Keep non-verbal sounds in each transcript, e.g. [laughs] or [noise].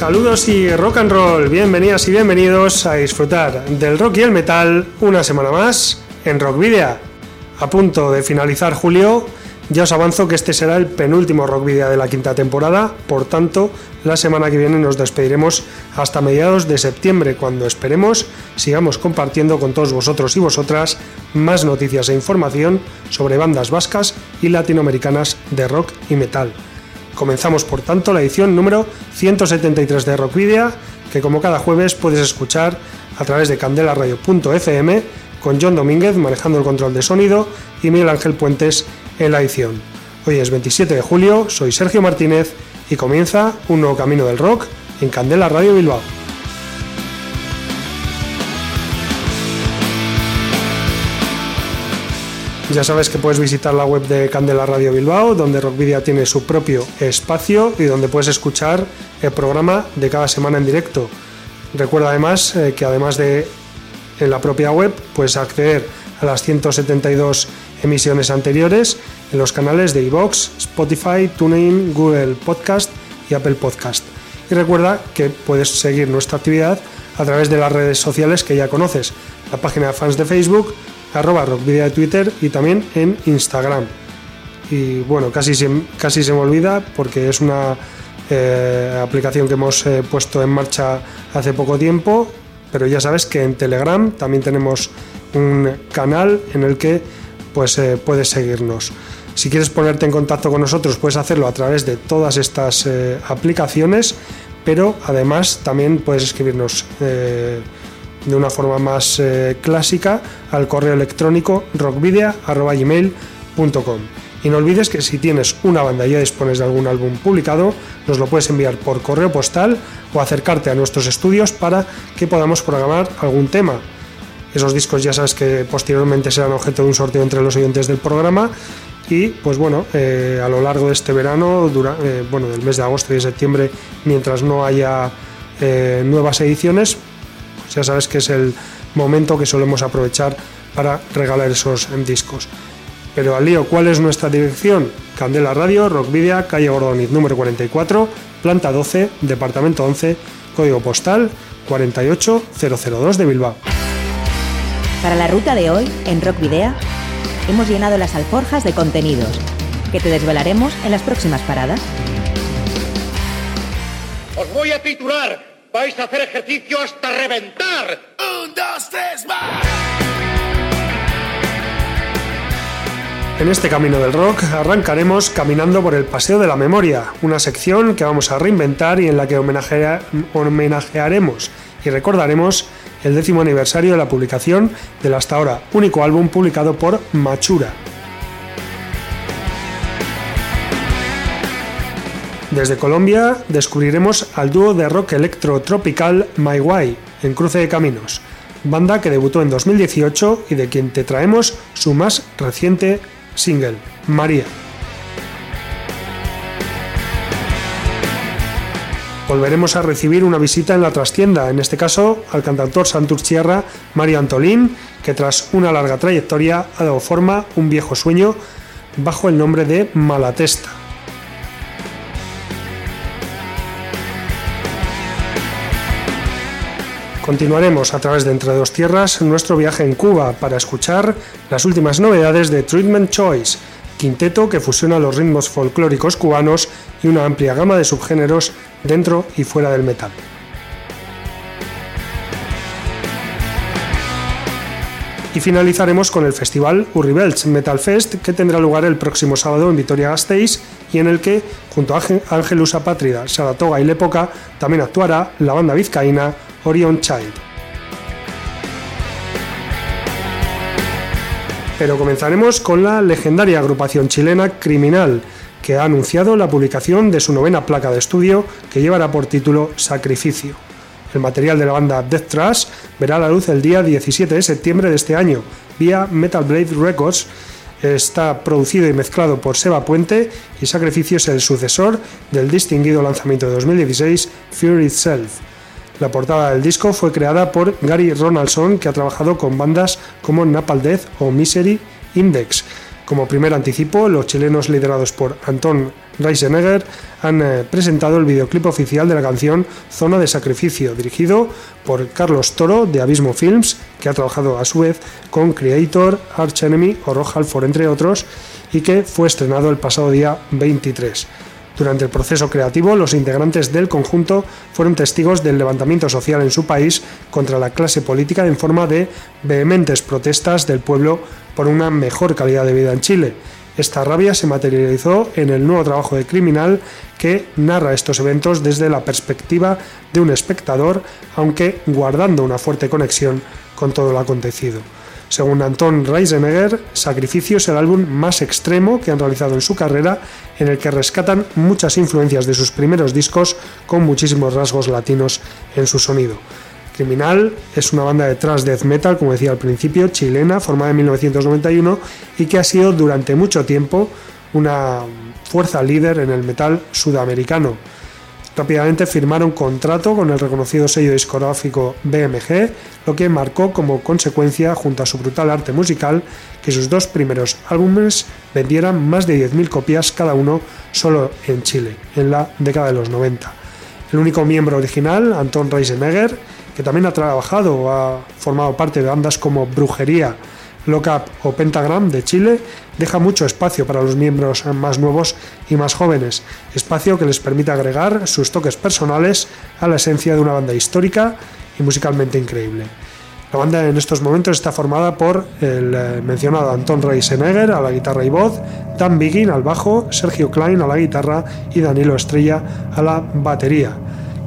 Saludos y rock and roll, bienvenidas y bienvenidos a disfrutar del rock y el metal una semana más en Rock Video. A punto de finalizar julio, ya os avanzo que este será el penúltimo Rock Video de la quinta temporada, por tanto, la semana que viene nos despediremos hasta mediados de septiembre, cuando esperemos sigamos compartiendo con todos vosotros y vosotras más noticias e información sobre bandas vascas y latinoamericanas de rock y metal. Comenzamos por tanto la edición número 173 de Rockvidia, que como cada jueves puedes escuchar a través de candelaradio.fm con John Domínguez manejando el control de sonido y Miguel Ángel Puentes en la edición. Hoy es 27 de julio, soy Sergio Martínez y comienza un nuevo camino del rock en Candela Radio Bilbao. Ya sabes que puedes visitar la web de Candela Radio Bilbao, donde Rockvidia tiene su propio espacio y donde puedes escuchar el programa de cada semana en directo. Recuerda además eh, que además de en la propia web puedes acceder a las 172 emisiones anteriores en los canales de iVoox, Spotify, TuneIn, Google Podcast y Apple Podcast. Y recuerda que puedes seguir nuestra actividad a través de las redes sociales que ya conoces, la página de fans de Facebook, arroba rockvidia de Twitter y también en Instagram. Y bueno, casi se, casi se me olvida porque es una eh, aplicación que hemos eh, puesto en marcha hace poco tiempo, pero ya sabes que en Telegram también tenemos un canal en el que pues eh, puedes seguirnos. Si quieres ponerte en contacto con nosotros, puedes hacerlo a través de todas estas aplicaciones, pero además también puedes escribirnos de una forma más eh, clásica al correo electrónico rockvidia.gmail.com. Y no olvides que si tienes una banda y ya dispones de algún álbum publicado, nos lo puedes enviar por correo postal o acercarte a nuestros estudios para que podamos programar algún tema. Esos discos ya sabes que posteriormente serán objeto de un sorteo entre los oyentes del programa y pues bueno, eh, a lo largo de este verano, eh, bueno, del mes de agosto y de septiembre, mientras no haya nuevas ediciones, ya sabes que es el momento que solemos aprovechar para regalar esos discos. Pero al lío, ¿cuál es nuestra dirección? Candela Radio, Rockvidia, calle Gordoniz número 44, planta 12, departamento 11, código postal 48002 de Bilbao. Para la ruta de hoy, en Rockvidea, hemos llenado las alforjas de contenidos que te desvelaremos en las próximas paradas. Os voy a titular vais a hacer ejercicio hasta reventar. Un, dos, tres, más. En este camino del rock arrancaremos caminando por el Paseo de la Memoria, una sección que vamos a reinventar y en la que homenajearemos y recordaremos el décimo aniversario de la publicación del hasta ahora único álbum publicado por Machura. Desde Colombia descubriremos al dúo de rock electro tropical My Way en Cruce de Caminos, banda que debutó en 2018 y de quien te traemos su más reciente single, María. Volveremos a recibir una visita en la trastienda, en este caso al cantautor santurcierra Mario Antolín, que tras una larga trayectoria ha dado forma un viejo sueño bajo el nombre de Malatesta. Continuaremos a través de Entre dos Tierras nuestro viaje en Cuba para escuchar las últimas novedades de Treatment Choice, quinteto que fusiona los ritmos folclóricos cubanos y una amplia gama de subgéneros dentro y fuera del metal. Y finalizaremos con el festival Urribelch Metal Fest que tendrá lugar el próximo sábado en Vitoria-Gasteiz y en el que, junto a Ángelus Apátrida, Saratoga y Lepoca, también actuará la banda vizcaína Orion Child. Pero comenzaremos con la legendaria agrupación chilena Criminal, que ha anunciado la publicación de su novena placa de estudio que llevará por título Sacrificio. El material de la banda Death Trash verá la luz el día 17 de septiembre de este año vía Metal Blade Records. Está producido y mezclado por Seba Puente y Sacrificio es el sucesor del distinguido lanzamiento de 2016 Fear Itself. La portada del disco fue creada por Gary Ronaldson, que ha trabajado con bandas como Napalm Death o Misery Index. Como primer anticipo, los chilenos liderados por Anton Reisenegger han eh, presentado el videoclip oficial de la canción Zona de Sacrificio, dirigido por Carlos Toro de Abismo Films, que ha trabajado a su vez con Creator, Arch Enemy o Rojalfor, entre otros, y que fue estrenado el pasado día 23. Durante el proceso creativo, los integrantes del conjunto fueron testigos del levantamiento social en su país contra la clase política en forma de vehementes protestas del pueblo por una mejor calidad de vida en Chile. Esta rabia se materializó en el nuevo trabajo de Criminal que narra estos eventos desde la perspectiva de un espectador, aunque guardando una fuerte conexión con todo lo acontecido. Según Anton Reisenegger, Sacrificio es el álbum más extremo que han realizado en su carrera, en el que rescatan muchas influencias de sus primeros discos con muchísimos rasgos latinos en su sonido. Criminal es una banda de thrash death metal, como decía al principio, chilena, formada en 1991 y que ha sido durante mucho tiempo una fuerza líder en el metal sudamericano. Rápidamente firmaron contrato con el reconocido sello discográfico BMG, lo que marcó como consecuencia, junto a su brutal arte musical, que sus dos primeros álbumes vendieran más de 10.000 copias cada uno solo en Chile, en la década de los 90. El único miembro original, Anton Reisenegger, que también ha trabajado o ha formado parte de bandas como Brujería, Lockup o Pentagram de Chile deja mucho espacio para los miembros más nuevos y más jóvenes, espacio que les permite agregar sus toques personales a la esencia de una banda histórica y musicalmente increíble. La banda en estos momentos está formada por el eh, mencionado Anton Reisenegger a la guitarra y voz, Dan Biggin al bajo, Sergio Klein a la guitarra y Danilo Estrella a la batería.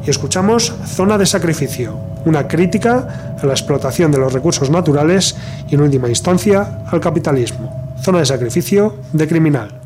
Y escuchamos Zona de Sacrificio, una crítica a la explotación de los recursos naturales y en última instancia al capitalismo. Zona de Sacrificio de Criminal.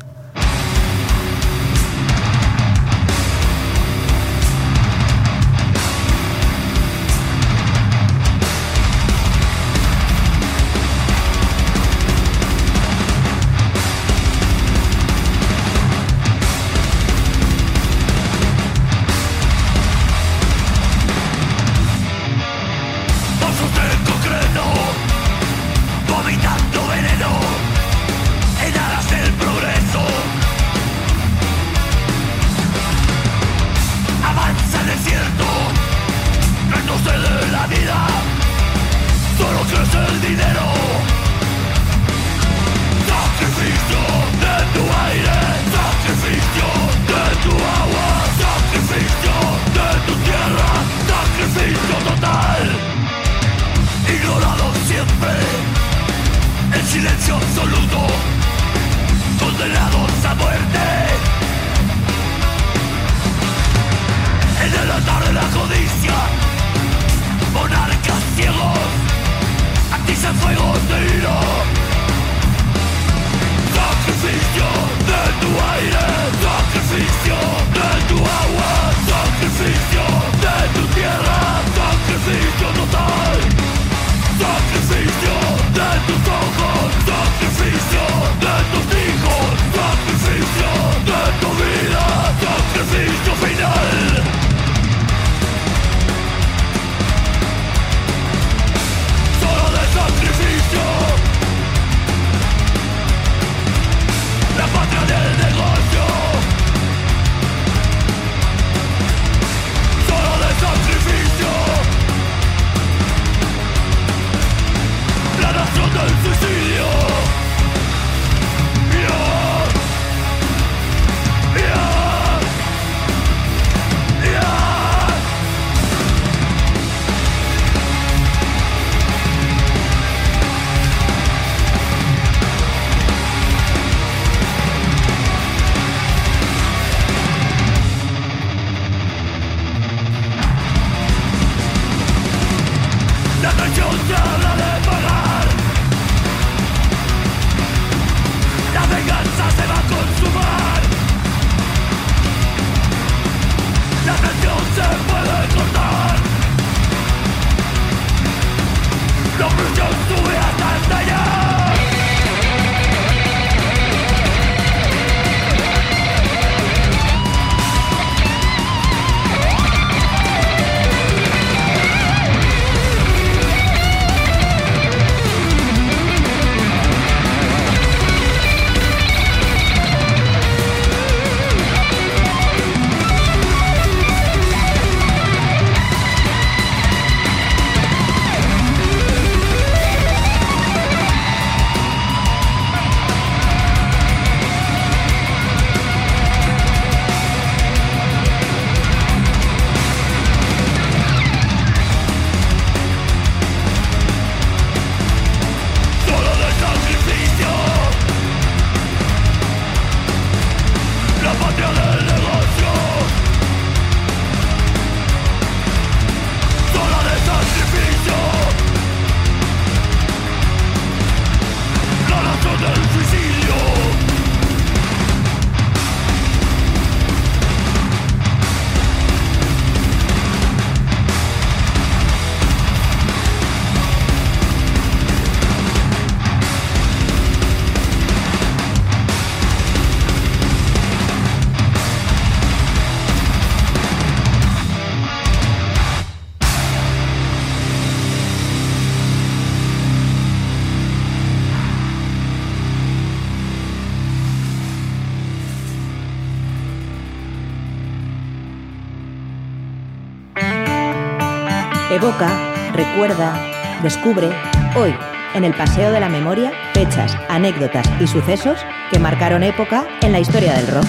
Descubre, hoy, en el Paseo de la Memoria, fechas, anécdotas y sucesos que marcaron época en la historia del rock.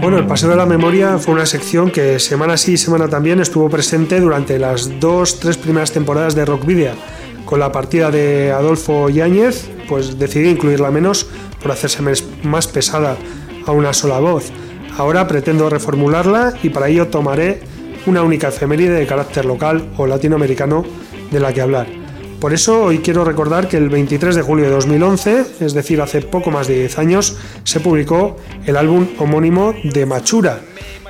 Bueno, el Paseo de la Memoria fue una sección que semana sí y semana también estuvo presente durante las dos, tres primeras temporadas de Rock Video. Con la partida de Adolfo Yáñez, pues decidí incluirla menos por hacerse más pesada a una sola voz. Ahora pretendo reformularla y para ello tomaré una única efeméride de carácter local o latinoamericano de la que hablar. Por eso hoy quiero recordar que el 23 de julio de 2011, es decir, hace poco más de 10 años, se publicó el álbum homónimo de Machura.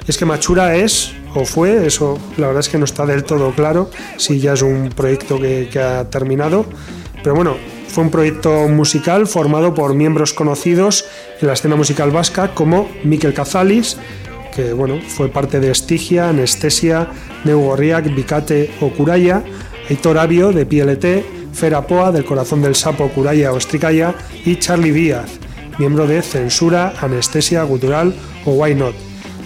Es que Machura es, o fue, eso la verdad es que no está del todo claro si ya es un proyecto que, que ha terminado, pero bueno, fue un proyecto musical formado por miembros conocidos en la escena musical vasca como Mikel Cazalis, que bueno, fue parte de Estigia, Anestesia, Neugorriak, Bicate o Curaya, Heitor Avio de PLT, Fera Poa del Corazón del Sapo, Curaya o Estricaya y Charlie Díaz, miembro de Censura, Anestesia, Gutural o Why Not.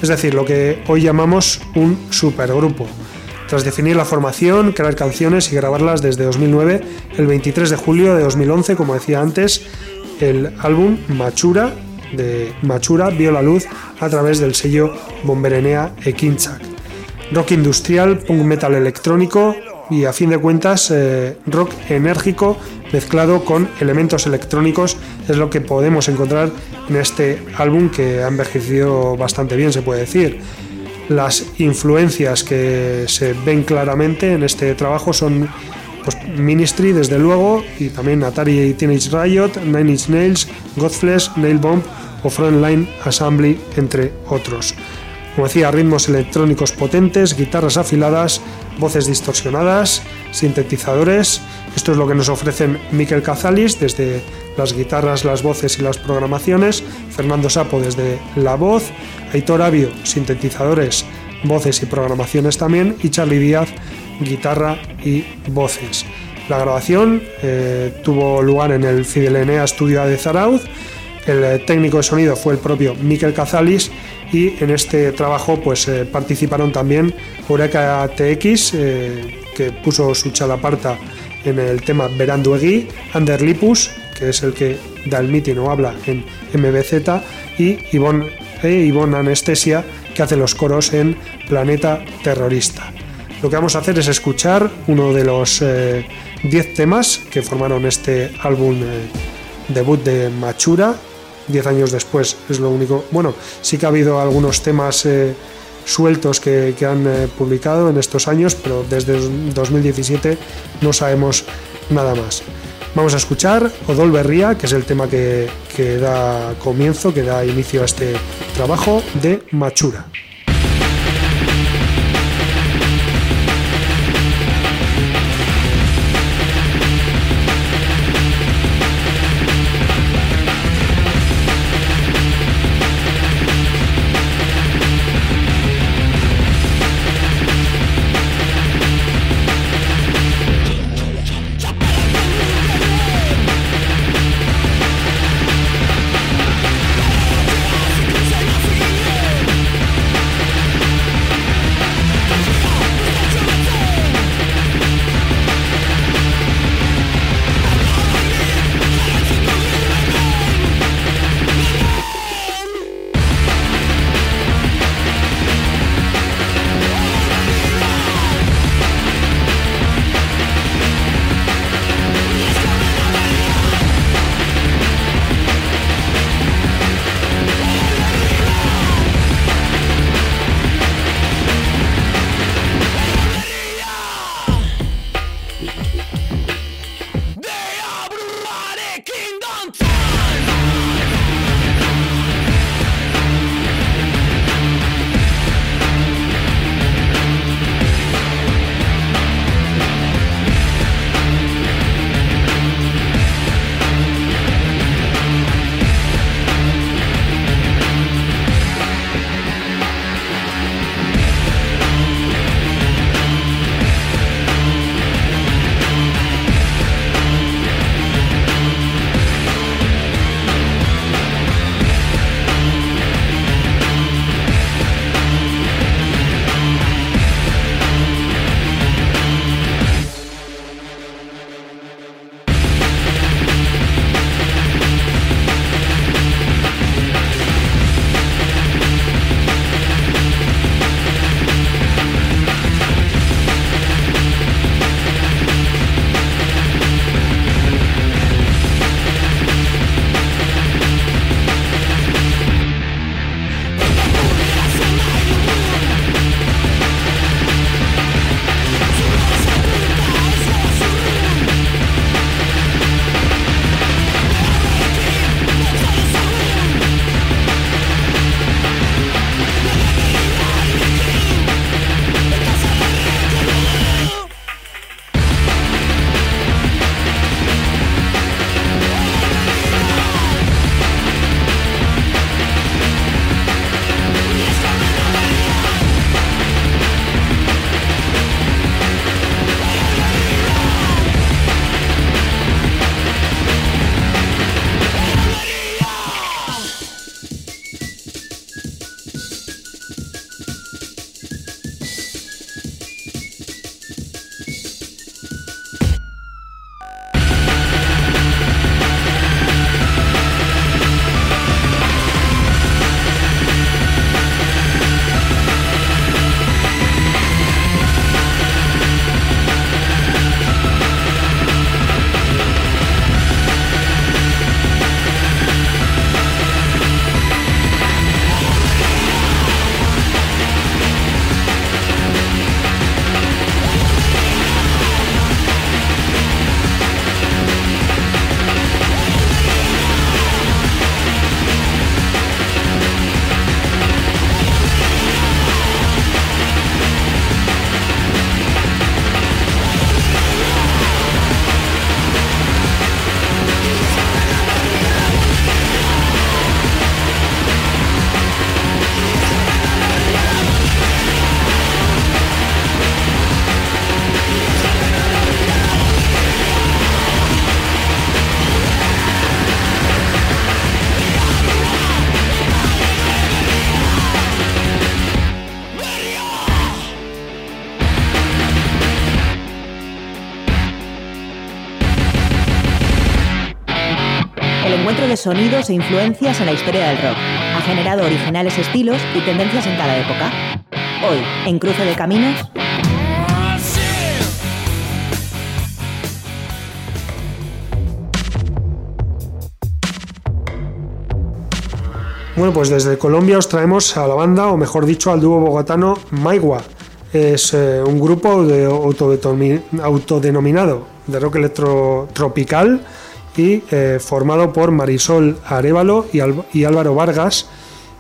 Es decir, lo que hoy llamamos un supergrupo. Tras definir la formación, crear canciones y grabarlas desde 2009, el 23 de julio de 2011, como decía antes, el álbum Machura de Machura vio la luz a través del sello Bomberenea e Kinchak. Rock industrial, punk metal electrónico, y a fin de cuentas eh, rock enérgico mezclado con elementos electrónicos es lo que podemos encontrar en este álbum que ha envejecido bastante bien se puede decir. Las influencias que se ven claramente en este trabajo son pues, Ministry desde luego y también Atari y Teenage Riot, Nine Inch Nails, Godflesh, Nail Bomb o Frontline Assembly entre otros. Como decía, ritmos electrónicos potentes, guitarras afiladas, voces distorsionadas, sintetizadores. Esto es lo que nos ofrecen Mikel Cazalis desde las guitarras, las voces y las programaciones, Fernando Sapo desde la voz, Aitor Avio, sintetizadores, voces y programaciones también, y Charlie Díaz, guitarra y voces. La grabación eh, tuvo lugar en el Fidelenea Studio de Zarauz. El técnico de sonido fue el propio Mikel Cazalis y en este trabajo pues eh, participaron también Eureka TX eh, que puso su chalaparta en el tema Veranduegui, Ander Lipus que es el que da el mitin o habla en MBZ y Ivonne, e Anestesia que hace los coros en Planeta Terrorista. Lo que vamos a hacer es escuchar uno de los 10 eh, temas que formaron este álbum debut de Machura, 10 años después es lo único. Bueno, sí que ha habido algunos temas eh, sueltos que, han eh, publicado en estos años, pero desde 2017 no sabemos nada más. Vamos a escuchar Odol Berría, que es el tema que, que da comienzo, que da inicio a este trabajo de Machura. Sonidos e influencias en la historia del rock. Ha generado originales estilos y tendencias en cada época. Hoy, en Cruce de Caminos, Bueno, pues desde Colombia os traemos a la banda, o mejor dicho, al dúo bogotano Maigua. Es eh, un grupo de autodenominado de rock electrotropical y eh, formado por Marisol Arevalo y, Álvaro Vargas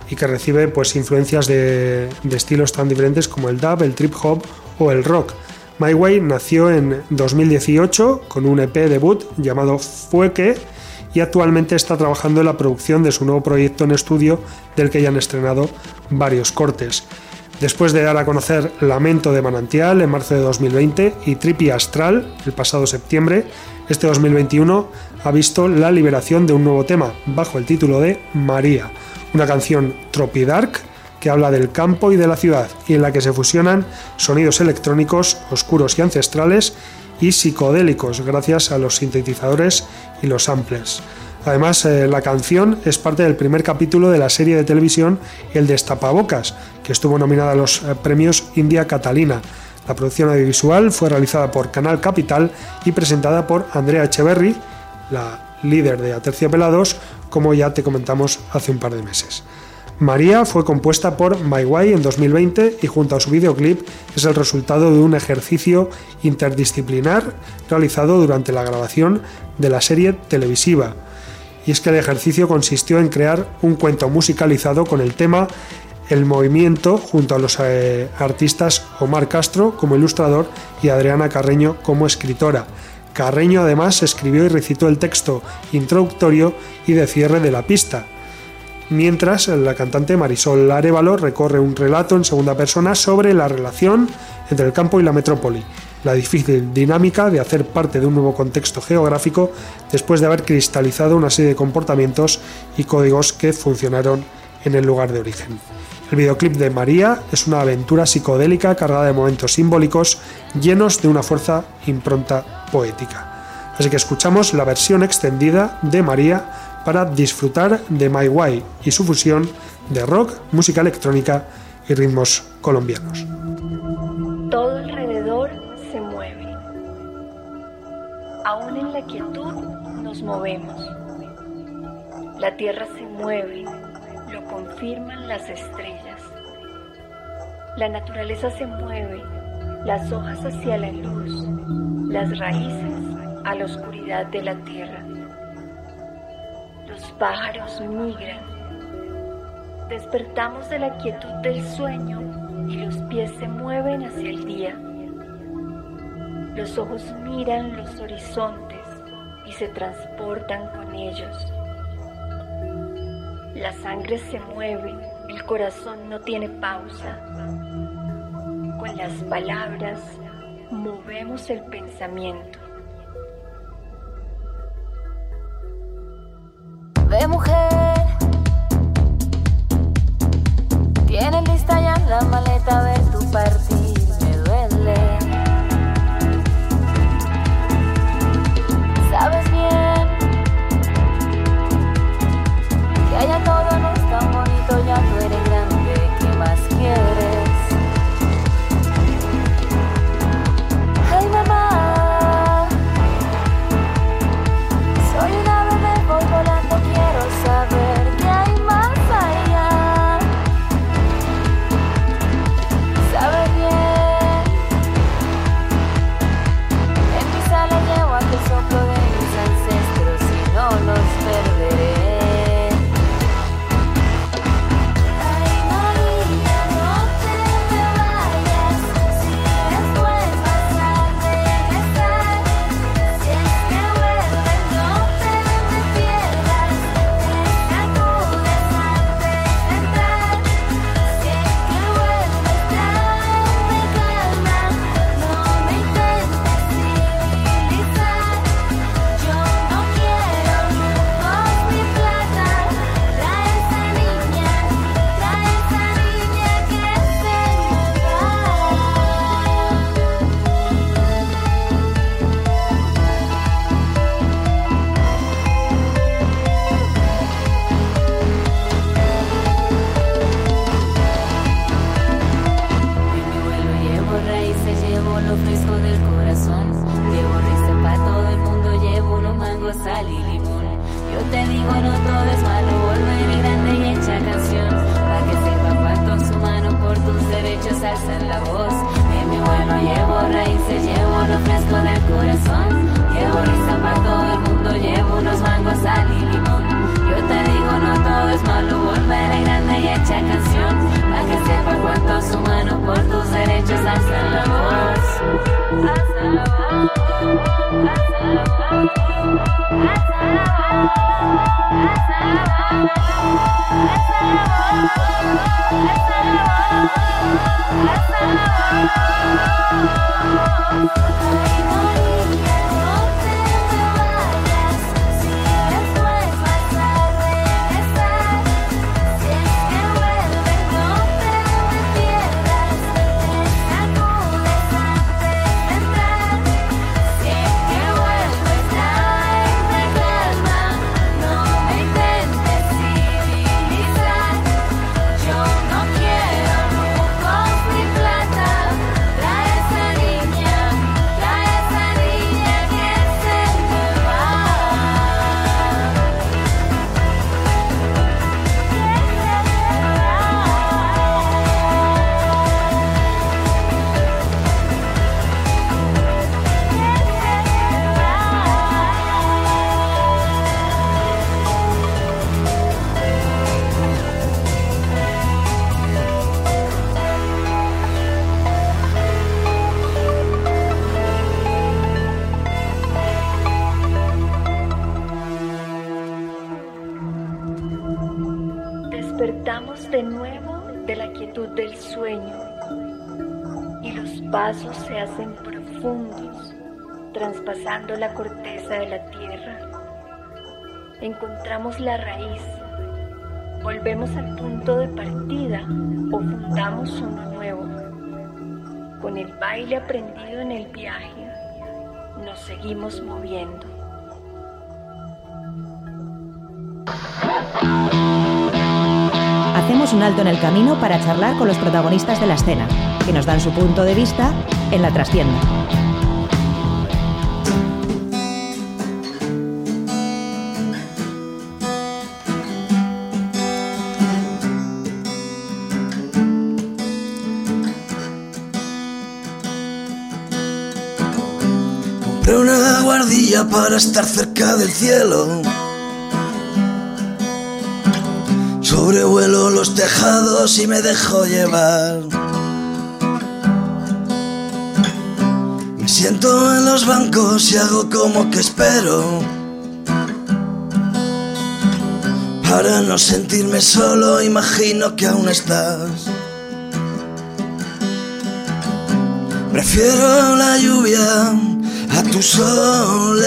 y que recibe pues influencias de, de, estilos tan diferentes como el dub, el trip hop o el rock. My Way nació en 2018 con un EP debut llamado Fueque y actualmente está trabajando en la producción de su nuevo proyecto en estudio del que ya han estrenado varios cortes. Después de dar a conocer Lamento de Manantial en marzo de 2020 y Trippy Astral el pasado septiembre, este 2021 ha visto la liberación de un nuevo tema bajo el título de María, una canción tropi dark que habla del campo y de la ciudad y en la que se fusionan sonidos electrónicos oscuros y ancestrales y psicodélicos gracias a los sintetizadores y los samples. Además, eh, la canción es parte del primer capítulo de la serie de televisión El Destapabocas, que estuvo nominada a los eh, premios India Catalina. La producción audiovisual fue realizada por Canal Capital y presentada por Andrea Echeverry, la líder de Aterciopelados, como ya te comentamos hace un par de meses. María fue compuesta por My Way en 2020 y junto a su videoclip es el resultado de un ejercicio interdisciplinar realizado durante la grabación de la serie televisiva. Y es que el ejercicio consistió en crear un cuento musicalizado con el tema El movimiento junto a los eh, artistas Omar Castro como ilustrador y Adriana Carreño como escritora. Carreño además escribió y recitó el texto introductorio y de cierre de la pista, mientras la cantante Marisol Arevalo recorre un relato en segunda persona sobre la relación entre el campo y la metrópoli, la difícil dinámica de hacer parte de un nuevo contexto geográfico después de haber cristalizado una serie de comportamientos y códigos que funcionaron en el lugar de origen. El videoclip de María es una aventura psicodélica cargada de momentos simbólicos llenos de una fuerza impronta poética. Así que escuchamos la versión extendida de María para disfrutar de My Way y su fusión de rock, música electrónica y ritmos colombianos. Aún en la quietud nos movemos. La tierra se mueve, lo confirman las estrellas. La naturaleza se mueve, las hojas hacia la luz, las raíces a la oscuridad de la tierra pájaros migran. Despertamos de la quietud del sueño y los pies se mueven hacia el día. Los ojos miran los horizontes y se transportan con ellos. La sangre se mueve, el corazón no tiene pausa. Con las palabras movemos el pensamiento. de mujer. Tienes lista ya la maleta, ver tu partir, baile aprendido en el viaje, nos seguimos moviendo. Hacemos un alto en el camino para charlar con los protagonistas de la escena, que nos dan su punto de vista en la trastienda. Para estar cerca del cielo. Sobrevuelo los tejados y me dejo llevar. Me siento en los bancos y hago como que espero. Para no sentirme solo, imagino que aún estás. Prefiero la lluvia a tu soledad,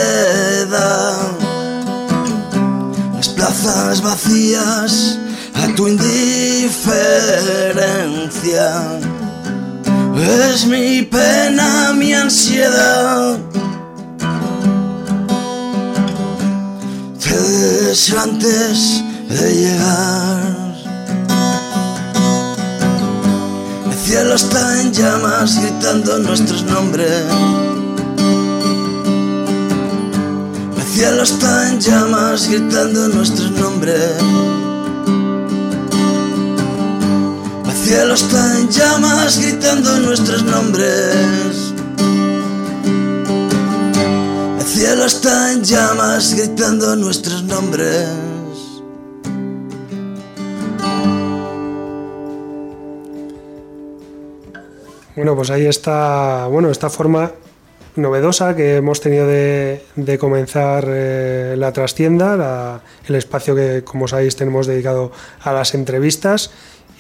las plazas vacías, a tu indiferencia. Es mi pena, mi ansiedad. Te deseo antes de llegar. El cielo está en llamas gritando nuestros nombres. Cielo está en llamas gritando nuestros nombres. El cielo está en llamas gritando nuestros nombres. El cielo está en llamas gritando nuestros nombres. Bueno, pues ahí está, bueno, esta forma novedosa que hemos tenido de, comenzar eh, la trastienda, el espacio que, como sabéis, tenemos dedicado a las entrevistas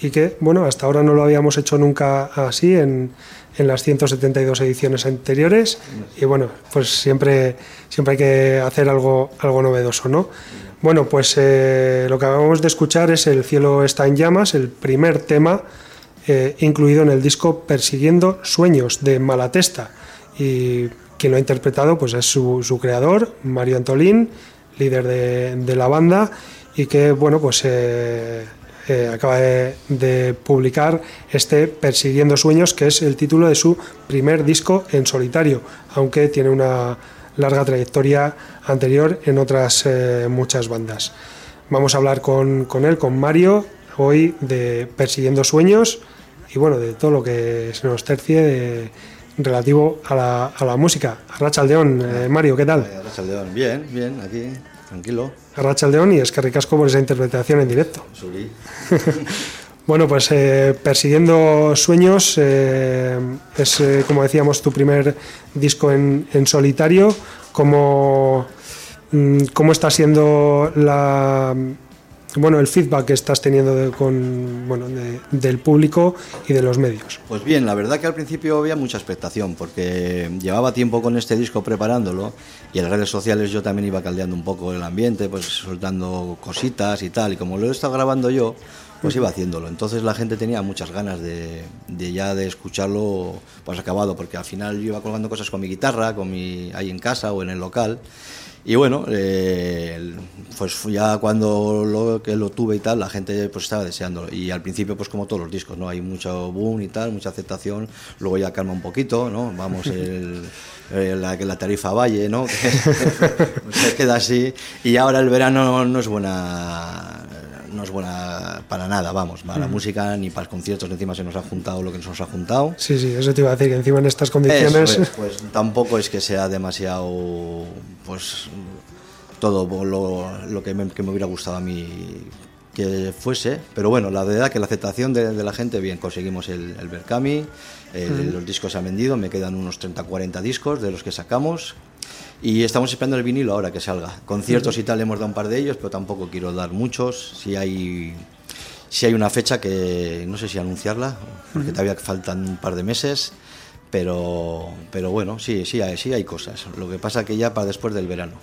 y que, bueno, hasta ahora no lo habíamos hecho nunca así en, las 172 ediciones anteriores y, bueno, pues siempre, siempre hay que hacer algo, algo novedoso, ¿no? Bueno, pues eh, lo que acabamos de escuchar es El cielo está en llamas, el primer tema eh, incluido en el disco Persiguiendo Sueños de Malatesta y quien lo ha interpretado pues es su, creador, Mario Antolín, líder de, la banda y que bueno pues eh, eh, acaba de, publicar este Persiguiendo Sueños que es el título de su primer disco en solitario, aunque tiene una larga trayectoria anterior en otras eh, muchas bandas. Vamos a hablar con, con, él, con Mario, hoy de Persiguiendo Sueños y bueno, de todo lo que se nos tercie de, relativo a la, a la música. Arrachaldeón, eh, Mario, ¿qué tal? Arrachaldeón, bien, bien, aquí, tranquilo. Arrachaldeón y es que ricasco por esa interpretación en directo. [laughs] bueno, pues eh, Persiguiendo Sueños eh, es, eh, como decíamos, tu primer disco en, en solitario. ¿Cómo, mm, ¿Cómo está siendo la bueno, el feedback que estás teniendo de, con, bueno, de, del público y de los medios. Pues bien, la verdad que al principio había mucha expectación porque llevaba tiempo con este disco preparándolo y en redes sociales yo también iba caldeando un poco el ambiente, pues soltando cositas y tal. Y como lo he estado grabando yo, pues iba haciéndolo. Entonces la gente tenía muchas ganas de, de, ya de escucharlo pues acabado, porque al final yo iba colgando cosas con mi guitarra, con mi ahí en casa o en el local. Y bueno, eh, pues ya cuando lo, que lo tuve y tal, la gente pues estaba deseándolo. Y al principio, pues como todos los discos, ¿no? Hay mucho boom y tal, mucha aceptación. Luego ya calma un poquito, ¿no? Vamos, [laughs] el, eh, la, la tarifa valle, ¿no? [laughs] Se queda así. Y ahora el verano no es buena no es buena para nada, vamos, para la música ni para los conciertos, encima se nos ha juntado lo que nos ha juntado. Sí, sí, eso te iba a decir, que encima en estas condiciones... Es, pues tampoco es que sea demasiado, pues, todo lo, lo que, me, que, me, hubiera gustado a mí que fuese, pero bueno, la verdad que la aceptación de, de la gente, bien, conseguimos el, el Berkami, el, mm. los discos se han vendido, me quedan unos 30-40 discos de los que sacamos, y estamos esperando el vinilo ahora que salga. Conciertos y tal hemos dado un par de ellos, pero tampoco quiero dar muchos. Si hay, si hay una fecha que no sé si anunciarla, porque todavía faltan un par de meses. Pero, pero bueno, sí, sí hay, sí hay cosas. Lo que pasa que ya para después del verano.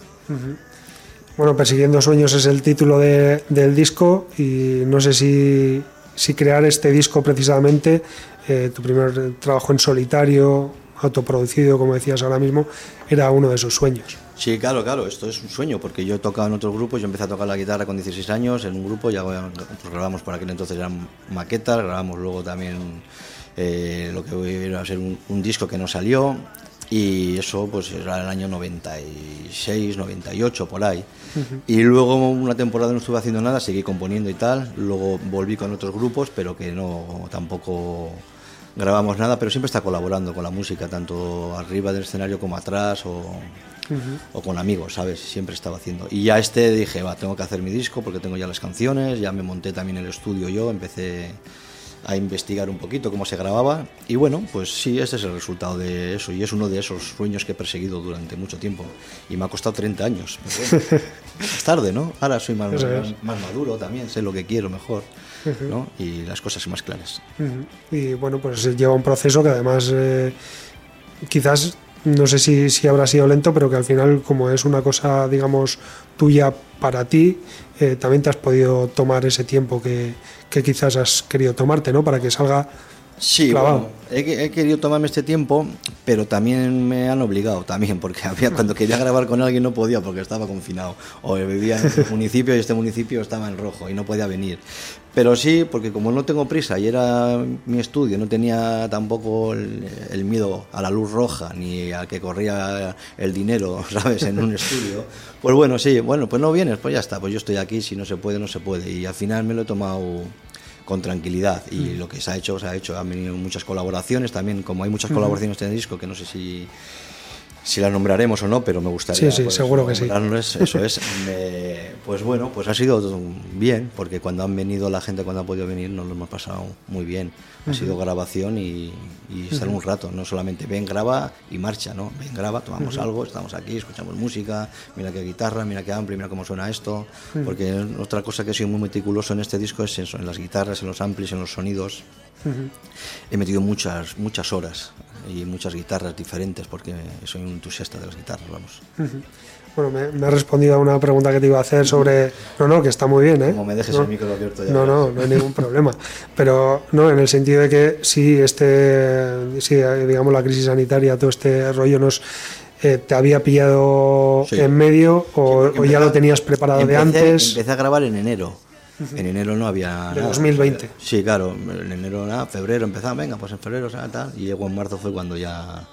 Bueno, Persiguiendo Sueños es el título de, del disco y no sé si, si crear este disco precisamente, eh, tu primer trabajo en solitario, autoproducido, como decías ahora mismo, era uno de sus sueños. Sí, claro, claro, esto es un sueño, porque yo he tocado en otros grupos, yo empecé a tocar la guitarra con 16 años en un grupo, ya pues, grabamos por aquel entonces eran maquetas, grabamos luego también eh, lo que iba a ser un, un, disco que no salió, y eso pues era el año 96, 98, por ahí. Uh -huh. Y luego una temporada no estuve haciendo nada, seguí componiendo y tal, luego volví con otros grupos, pero que no tampoco grabamos nada, pero siempre está colaborando con la música, tanto arriba del escenario como atrás o, uh -huh. o con amigos, ¿sabes? Siempre estaba haciendo. Y ya este dije, va, tengo que hacer mi disco porque tengo ya las canciones, ya me monté también el estudio yo, empecé a investigar un poquito cómo se grababa y bueno, pues sí, este es el resultado de eso y es uno de esos sueños que he perseguido durante mucho tiempo y me ha costado 30 años. Bueno, [laughs] es tarde, ¿no? Ahora soy más, más, más maduro también, sé lo que quiero mejor. ¿no? y las cosas más claras. Uh -huh. Y bueno, pues lleva un proceso que además eh, quizás, no sé si, si, habrá sido lento, pero que al final como es una cosa, digamos, tuya para ti, eh, también te has podido tomar ese tiempo que, que quizás has querido tomarte, ¿no? Para que salga Sí, bueno, he, he, querido tomarme este tiempo, pero también me han obligado, también, porque [laughs] había, cuando quería grabar con alguien no podía porque estaba confinado, o vivía en este municipio y este municipio estaba en rojo y no podía venir. Pero sí, porque como no tengo prisa y era mi estudio, no tenía tampoco el, el miedo a la luz roja ni a que corría el dinero, [laughs] ¿sabes?, en un estudio, pues bueno, sí, bueno, pues no vienes, pues ya está, pues yo estoy aquí, si no se puede, no se puede, y al final me lo he tomado con tranquilidad y mm. lo que se ha hecho se ha hecho han venido muchas colaboraciones también como hay muchas colaboraciones en el disco que no sé si si las nombraremos o no, pero me gustaría. Sí, sí, pues, seguro que sí. [laughs] Eso es. Me, pues bueno, pues ha sido bien, porque cuando han venido la gente, cuando ha podido venir, nos lo hemos pasado muy bien. Ha uh -huh. sido grabación y, y estar uh -huh. un rato, no solamente ven, graba y marcha, ¿no? Ven, graba, tomamos uh -huh. algo, estamos aquí, escuchamos música, mira qué guitarra, mira qué ampli, mira cómo suena esto. Porque otra cosa que he sido muy meticuloso en este disco es eso, en las guitarras, en los amplis, en los sonidos. He metido muchas, muchas horas y muchas guitarras diferentes porque soy un entusiasta de las guitarras, vamos. Uh -huh. Bueno, me, me, has respondido a una pregunta que te iba a hacer sobre... No, no, que está muy bien, ¿eh? Como me dejes no, el micro abierto ya. No, no, no hay ningún problema. Pero no, en el sentido de que si este, si digamos la crisis sanitaria, todo este rollo nos... Eh, ¿Te había pillado sí. en medio o, sí, o ya lo tenías preparado empecé, de antes? Empecé a grabar en enero En enero no había De nada. 2020. Sí, claro, en enero nada, febrero empezaba, venga, pues en febrero, o sea, tal, y llegó en marzo fue cuando ya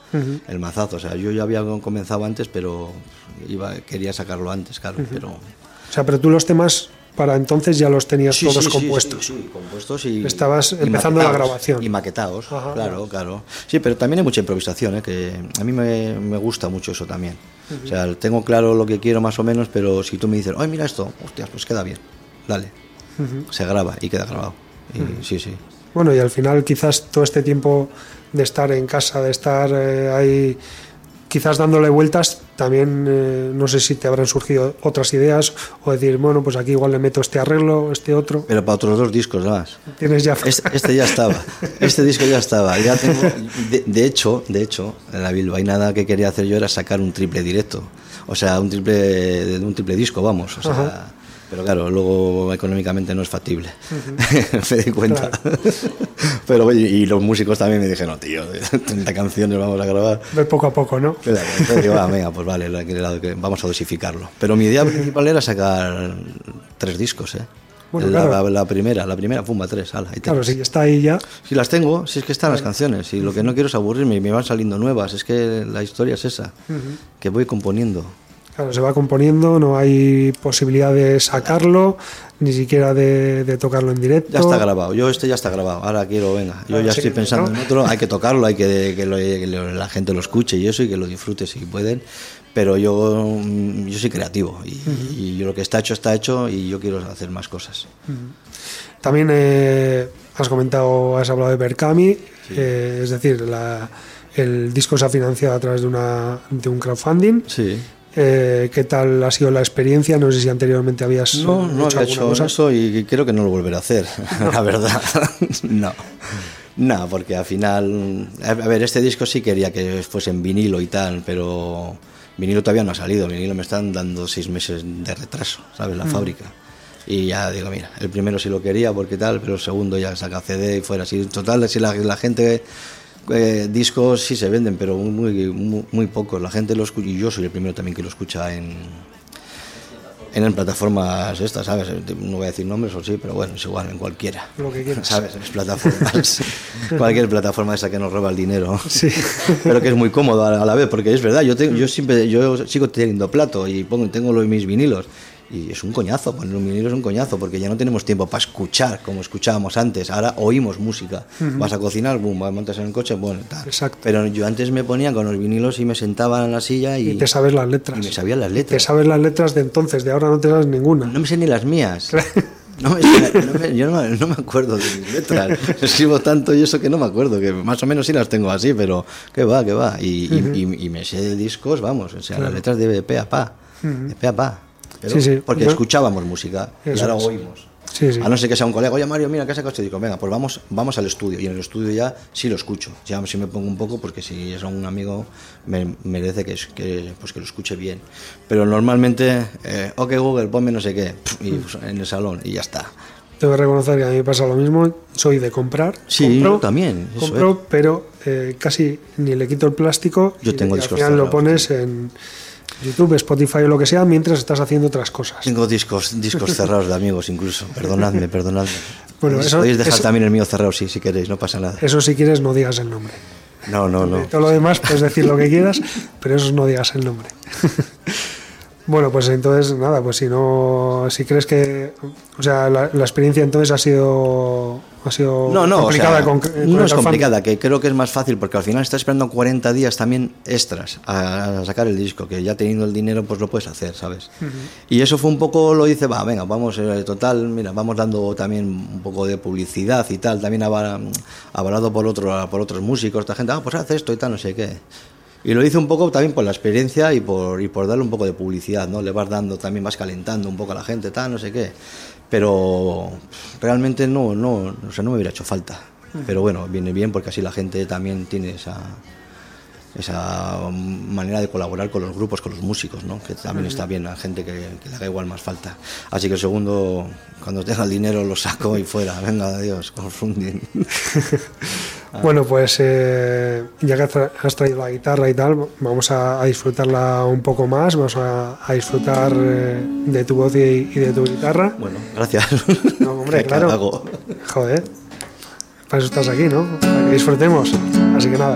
el mazazo, o sea, yo ya había comenzado antes, pero iba, quería sacarlo antes, claro, pero... O sea, pero tú los temas para entonces ya los tenías Sí, todos sí, compuestos. Sí, sí, compuestos y. Estabas y empezando la grabación. Y maquetados, Ajá. claro, claro. Sí, pero también hay mucha improvisación, ¿eh? que a mí me, me gusta mucho eso también. O sea, tengo claro lo que quiero más o menos, pero si tú me dices, ay, mira esto, hostias, pues queda bien, dale. Se graba y queda grabado. Y, Sí, sí. Bueno, y al final quizás todo este tiempo de estar en casa, de estar eh, ahí, quizás dándole vueltas, también eh, no sé si te habrán surgido otras ideas o decir, bueno, pues aquí igual le meto este arreglo, este otro. Pero para otros dos discos más. Tienes ya... Este, este ya estaba, este disco ya estaba. Ya tengo, de, de hecho, de hecho, en la bilbainada que quería hacer yo era sacar un triple directo, o sea, un triple, un triple disco, vamos. O sea, Ajá. Pero claro, luego económicamente no es factible. [laughs] me di cuenta. [laughs] pero oye, y los músicos también me dijeron, no, tío, [laughs] 30 canciones vamos a grabar. Ve poco a poco, ¿no? Entonces digo, ah, venga, pues vale, vamos a dosificarlo. Pero mi idea principal era sacar tres discos, ¿eh? Bueno, la, claro. la primera, la primera, pumba, tres, ala, ahí Claro, tienes. si está ahí ya. Si las tengo, si es que están las canciones, y lo que no quiero es aburrirme, y me van saliendo nuevas, es que la historia es esa, que voy componiendo. Claro, se va componiendo, no hay posibilidad de sacarlo, ni siquiera de, de tocarlo en directo. Ya está grabado, yo este ya está grabado, ahora quiero, venga, yo Claro, ya sí, estoy pensando ¿no? en otro, hay que tocarlo, hay que que, lo- que lo- la gente lo escuche y eso, y que lo disfrute si pueden, pero yo, mm, yo soy creativo, y, y yo lo que está hecho está hecho, y yo quiero hacer más cosas. También eh, has comentado, has hablado de Berkami, eh, es decir, la- el disco se ha financiado a través de, una, de un crowdfunding. Sí. Eh, ¿Qué tal ha sido la experiencia? No sé si anteriormente habías No, no hecho había hecho cosa. eso y creo que no lo volveré a hacer, [laughs] la verdad. [laughs] no. No, porque al final. A ver, este disco sí quería que fuese en vinilo y tal, pero vinilo todavía no ha salido. Vinilo me están dando seis meses de retraso, ¿sabes? La fábrica. Y ya digo, mira, el primero sí lo quería porque tal, pero el segundo ya saca CD y fuera así. En total, si la, la gente. Eh, discos sí se venden, pero muy, muy, muy pocos. La gente lo escucha, y yo soy el primero también que lo escucha en, en plataformas estas, ¿sabes? No voy a decir nombres o sí, pero bueno, es igual, en cualquiera. Lo que quieras. [laughs] ¿Sabes? Es plataformas. [laughs] Cualquier plataforma esa que nos roba el dinero. Sí. [laughs] Pero que es muy cómodo a la, a la vez, porque es verdad, yo, tengo, yo siempre yo sigo teniendo plato y pongo, tengo los, mis vinilos. Y es un coñazo, poner un vinilo es un coñazo, porque ya no tenemos tiempo para escuchar como escuchábamos antes. Ahora oímos música. Vas a cocinar, boom, vas, montas en el coche, bueno, tal. Exacto. Pero yo antes me ponía con los vinilos y me sentaba en la silla y, Y te sabes las letras. y me sabía las Te letras. sabes las letras de entonces, de ahora no te sabes ninguna. No me sé ni las mías. No me no me- yo no, no me acuerdo de mis letras. [laughs] Escribo tanto y eso que no me acuerdo, que más o menos sí las tengo así, pero que va, que va. Y, y- y- y me sé discos, vamos, o sea, las letras de pe a pa. De pe a pa. Pero- Sí, sí. Porque Yo- escuchábamos música y ahora es. oímos. Sí, sí. A no ser que sea un colega, oye Mario, mira, ¿qué sacado este disco? Venga, pues vamos, vamos al estudio. Y en el estudio ya sí lo escucho. Ya sí me pongo un poco porque si es un amigo me merece que, es- que, pues que lo escuche bien. Pero normalmente, eh, ok Google, ponme no sé qué, y, pues, en el salón y ya está. Tengo que reconocer que a mí me pasa lo mismo. Soy de comprar. Sí, compro, yo también, Compro, pero eh, casi ni le quito el plástico. Yo y- tengo y al final lo pones en YouTube, Spotify o lo que sea mientras estás haciendo otras cosas. Tengo discos, discos cerrados de amigos incluso. Perdonadme, perdonadme. Bueno, podéis, eso- podéis dejar eso- también el mío cerrado si, si queréis, no pasa nada. Eso si quieres no digas el nombre. No, no, no. Todo lo demás puedes decir lo que quieras, pero eso no digas el nombre. [laughs] bueno, pues entonces nada, pues si no, si crees que, o sea, la, la experiencia entonces ha sido, ha sido No, no, o complicada sea, con, con no es complicada, que creo que es más fácil porque al final estás esperando 40 días también extras a, a sacar el disco, que ya teniendo el dinero pues lo puedes hacer, ¿sabes? Y eso fue un poco, lo dice, va, venga, vamos, eh, total, mira, vamos dando también un poco de publicidad y tal, también avala- avalado por, otro, por otros músicos, esta gente, ah, pues haz esto y tal, no sé qué. Y lo hice un poco también por la experiencia y por, y por darle un poco de publicidad, ¿no? Le vas dando también, vas calentando un poco a la gente, tal, no sé qué. Pero realmente no, no, o sea, no me hubiera hecho falta. Pero bueno, viene bien porque así la gente también tiene esa, esa manera de colaborar con los grupos, con los músicos, ¿no? Que también está bien a gente que, que le haga igual más falta. Así que el segundo, cuando tenga el dinero lo saco y fuera. Venga, adiós, [laughs] crowdfunding. Bueno, pues eh, ya que has traído la guitarra y tal, vamos a, a disfrutarla un poco más, vamos a, a disfrutar eh, de tu voz y, y de tu guitarra. Bueno, gracias. No, hombre, [laughs] ¿Qué claro. hago? Joder, para eso estás aquí, ¿no? Para que disfrutemos. Así que nada.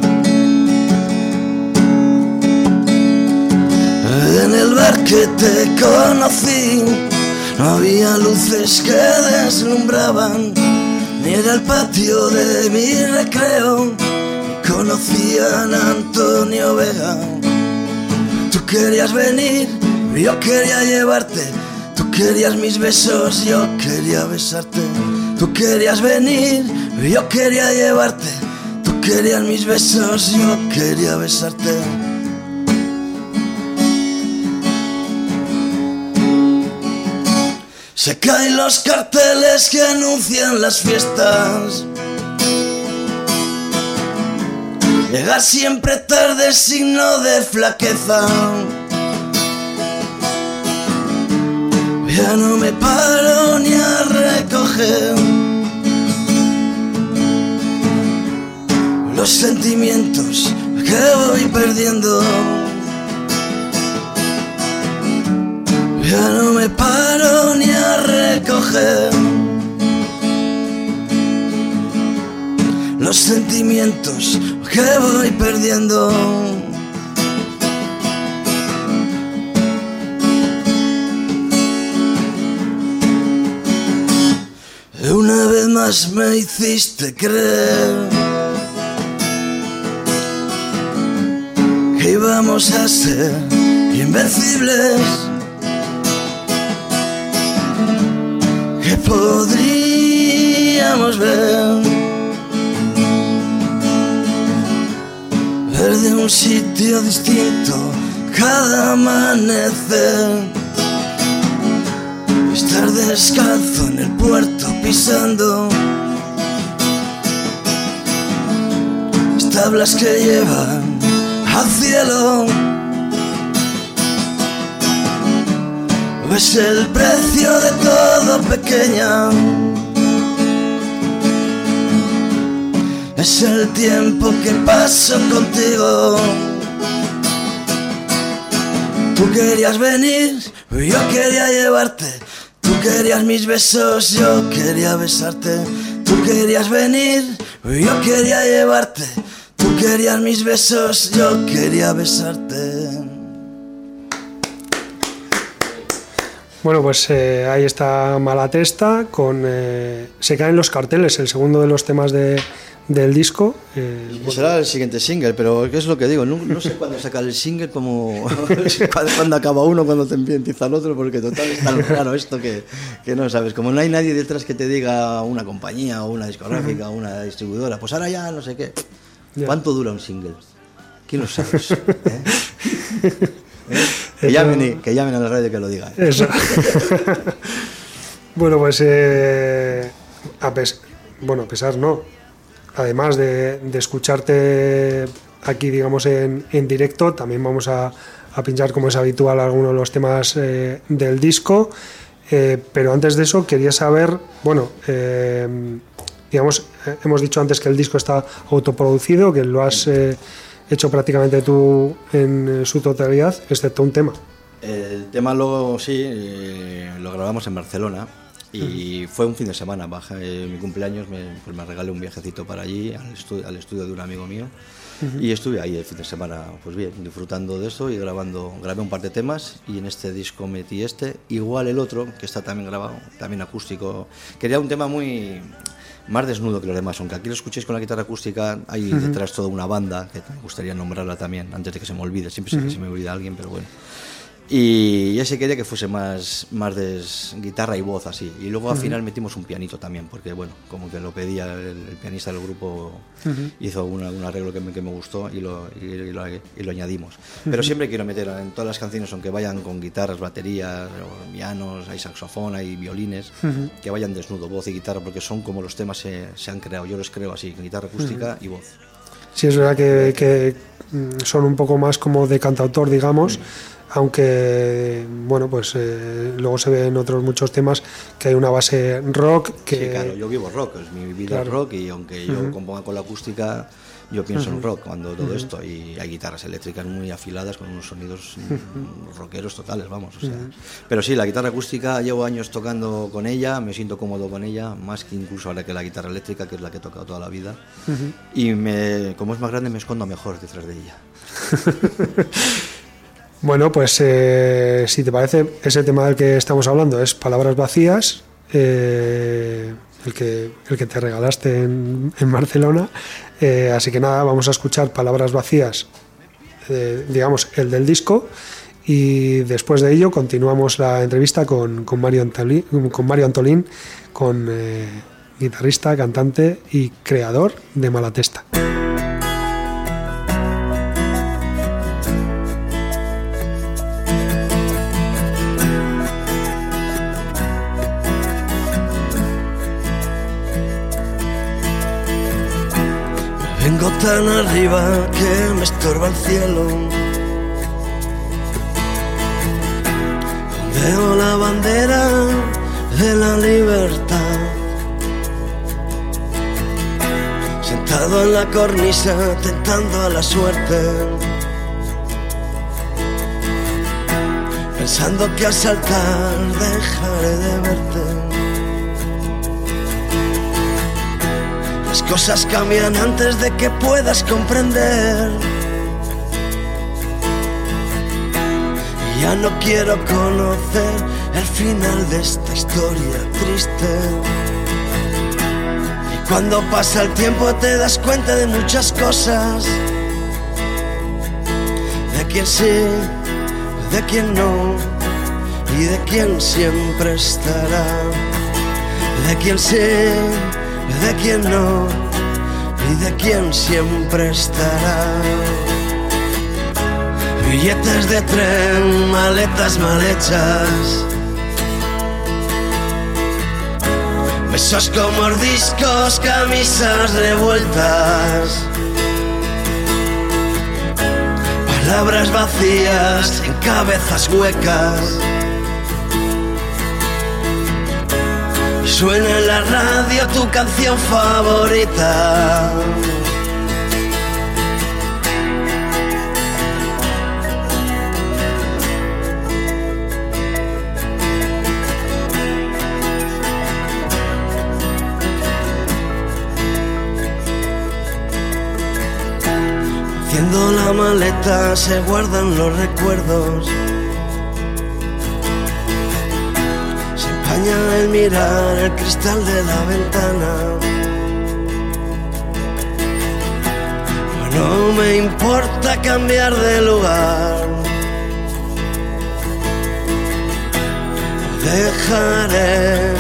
En el bar que te conocí no había luces que deslumbraban, era el patio de mi recreo. Conocían a Antonio Vega. Tú querías venir, yo quería llevarte. Tú querías mis besos, yo quería besarte. Tú querías venir, yo quería llevarte. Tú querías mis besos, yo quería besarte. Se caen los carteles que anuncian las fiestas. Llegar siempre tarde signo de flaqueza. Ya no me paro ni a recoger los sentimientos que voy perdiendo. Ya no me paro ni a recoger los sentimientos que voy perdiendo. Una vez más me hiciste creer que íbamos a ser invencibles. Podríamos ver. Ver de un sitio distinto cada amanecer. Estar descalzo en el puerto pisando. Las tablas que llevan al cielo es el precio de todo pequeña. Es el tiempo que paso contigo. Tú querías venir, yo quería llevarte. Tú querías mis besos, yo quería besarte. Tú querías venir, yo quería llevarte. Tú querías mis besos, yo quería besarte. Bueno, pues eh, ahí está Malatesta con eh, Se caen los carteles, el segundo de los temas de, del disco. Eh, bueno, Será el siguiente single, pero ¿qué es lo que digo? No, no sé cuándo sacar el single, como [laughs] cuándo, cuándo acaba uno, cuando te empieza el otro, porque total es tan raro esto que, que no sabes. Como no hay nadie detrás que te diga una compañía o una discográfica o una distribuidora, pues ahora ya no sé qué. ¿Cuánto dura un single? ¿Quién lo sabe? [laughs] eh? ¿Eh? Que, llamen, y- que llamen a la radio que lo digan. Eso. [laughs] bueno, pues eh, a pes- bueno, a pesar no. Además de, de escucharte aquí, digamos, en, en directo, también vamos a, a pinchar, como es habitual, algunos de los temas eh, del disco. Eh, pero antes de eso, quería saber, bueno, digamos, hemos dicho antes que el disco está autoproducido, que lo has hecho prácticamente tú en eh, su totalidad, excepto un tema. El tema luego sí, eh, lo grabamos en Barcelona y fue un fin de semana. Baja, eh, mi cumpleaños me, pues me regalé un viajecito para allí, al, estu- al estudio de un amigo mío. Y estuve ahí el fin de semana, pues bien, disfrutando de esto y grabando. Grabé un par de temas y en este disco metí este. Igual el otro, que está también grabado, también acústico. Quería un tema muy más desnudo que los demás, aunque aquí lo escuchéis con la guitarra acústica, hay detrás toda una banda que me gustaría nombrarla también, antes de que se me olvide. Siempre sé que se me olvida alguien, pero bueno. Y ese quería que fuese más, más de guitarra y voz así. Y luego al final metimos un pianito también, porque bueno, como que lo pedía el, el pianista del grupo, hizo una- un arreglo que me, que me gustó y lo, y, y lo, y lo añadimos. Pero siempre quiero meter en todas las canciones, aunque vayan con guitarras, baterías, o pianos, hay saxofón, hay violines, que vayan desnudo, voz y guitarra, porque son como los temas se, se han creado. Yo los creo así, guitarra acústica y voz. Sí, es verdad que, que, mm, son un poco más como de cantautor, digamos. Aunque bueno, pues eh, luego se ve en otros muchos temas que hay una base rock que... Sí, claro, yo vivo rock, es mi vida es rock y aunque yo componga con la acústica, yo pienso en rock cuando todo esto y hay guitarras eléctricas muy afiladas con unos sonidos rockeros totales, vamos. O sea. Pero sí, la guitarra acústica llevo años tocando con ella, me siento cómodo con ella, más que incluso ahora que la guitarra eléctrica, que es la que he tocado toda la vida. Y me, como es más grande me escondo mejor detrás de ella. [laughs] Bueno, pues eh, si te parece, ese tema del que estamos hablando es Palabras Vacías, eh, el, que, el que te regalaste en, en Barcelona. Eh, así que nada, vamos a escuchar Palabras Vacías, digamos, el del disco. Y después de ello continuamos la entrevista con, con, Mario, Antolín, con Mario Antolín, con guitarrista, cantante y creador de Malatesta. Tan arriba que me estorba el cielo. Veo la bandera de la libertad. Sentado en la cornisa, tentando a la suerte. Pensando que al saltar dejaré de verte. Cosas cambian antes de que puedas comprender. Ya no quiero conocer el final de esta historia triste. Y cuando pasa el tiempo te das cuenta de muchas cosas. De quién sí, de quién no. Y de quién siempre estará. De quién sí de quien no y de quien siempre estará. Billetes de tren, maletas mal hechas. Besos como discos, camisas revueltas. Palabras vacías en cabezas huecas. Suena en la radio tu canción favorita. Haciendo la maleta se guardan los recuerdos el mirar el cristal de la ventana. No me importa cambiar de lugar. Dejaré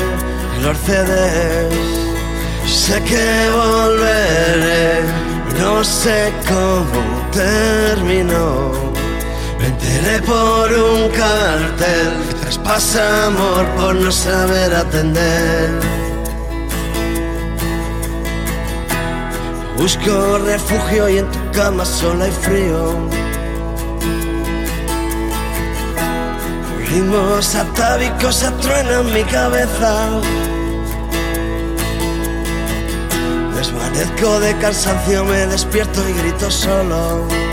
los CDs. Sé que volveré. No sé cómo terminó. Me enteré por un cartel Traspasa amor por no saber atender. Busco refugio y en tu cama solo hay frío. Ritmos atávicos atruenan mi cabeza. Desvanezco de cansancio, me despierto y grito solo.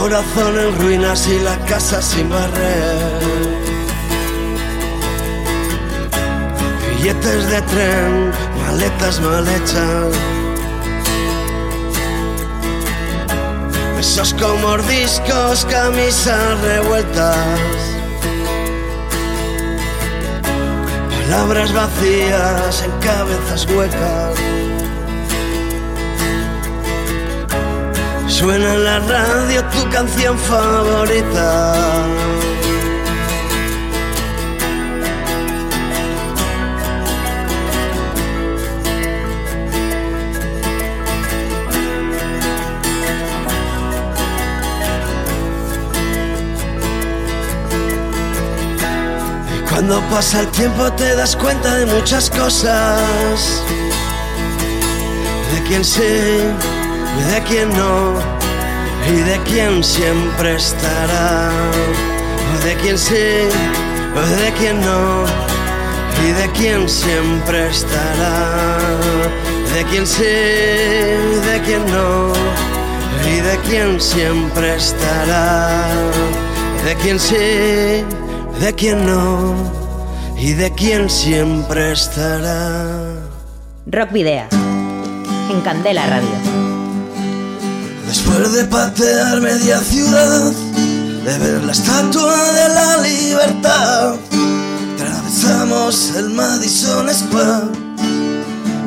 Corazón en ruinas y la casa sin barrer. Billetes de tren, maletas mal hechas. Besos como discos, camisas revueltas. Palabras vacías en cabezas huecas. Suena en la radio tu canción favorita. Cuando pasa el tiempo te das cuenta de muchas cosas. De quién sí de quién no y de quien siempre estará, de quien sí, de quien no, y de quien siempre estará, de quien sí, de quien no, y de quien siempre estará, de quien sí, de quien no, y de quien siempre estará. Rock Video. En Candela Radio. Después de patear media ciudad, de ver la estatua de la libertad, atravesamos el Madison Square,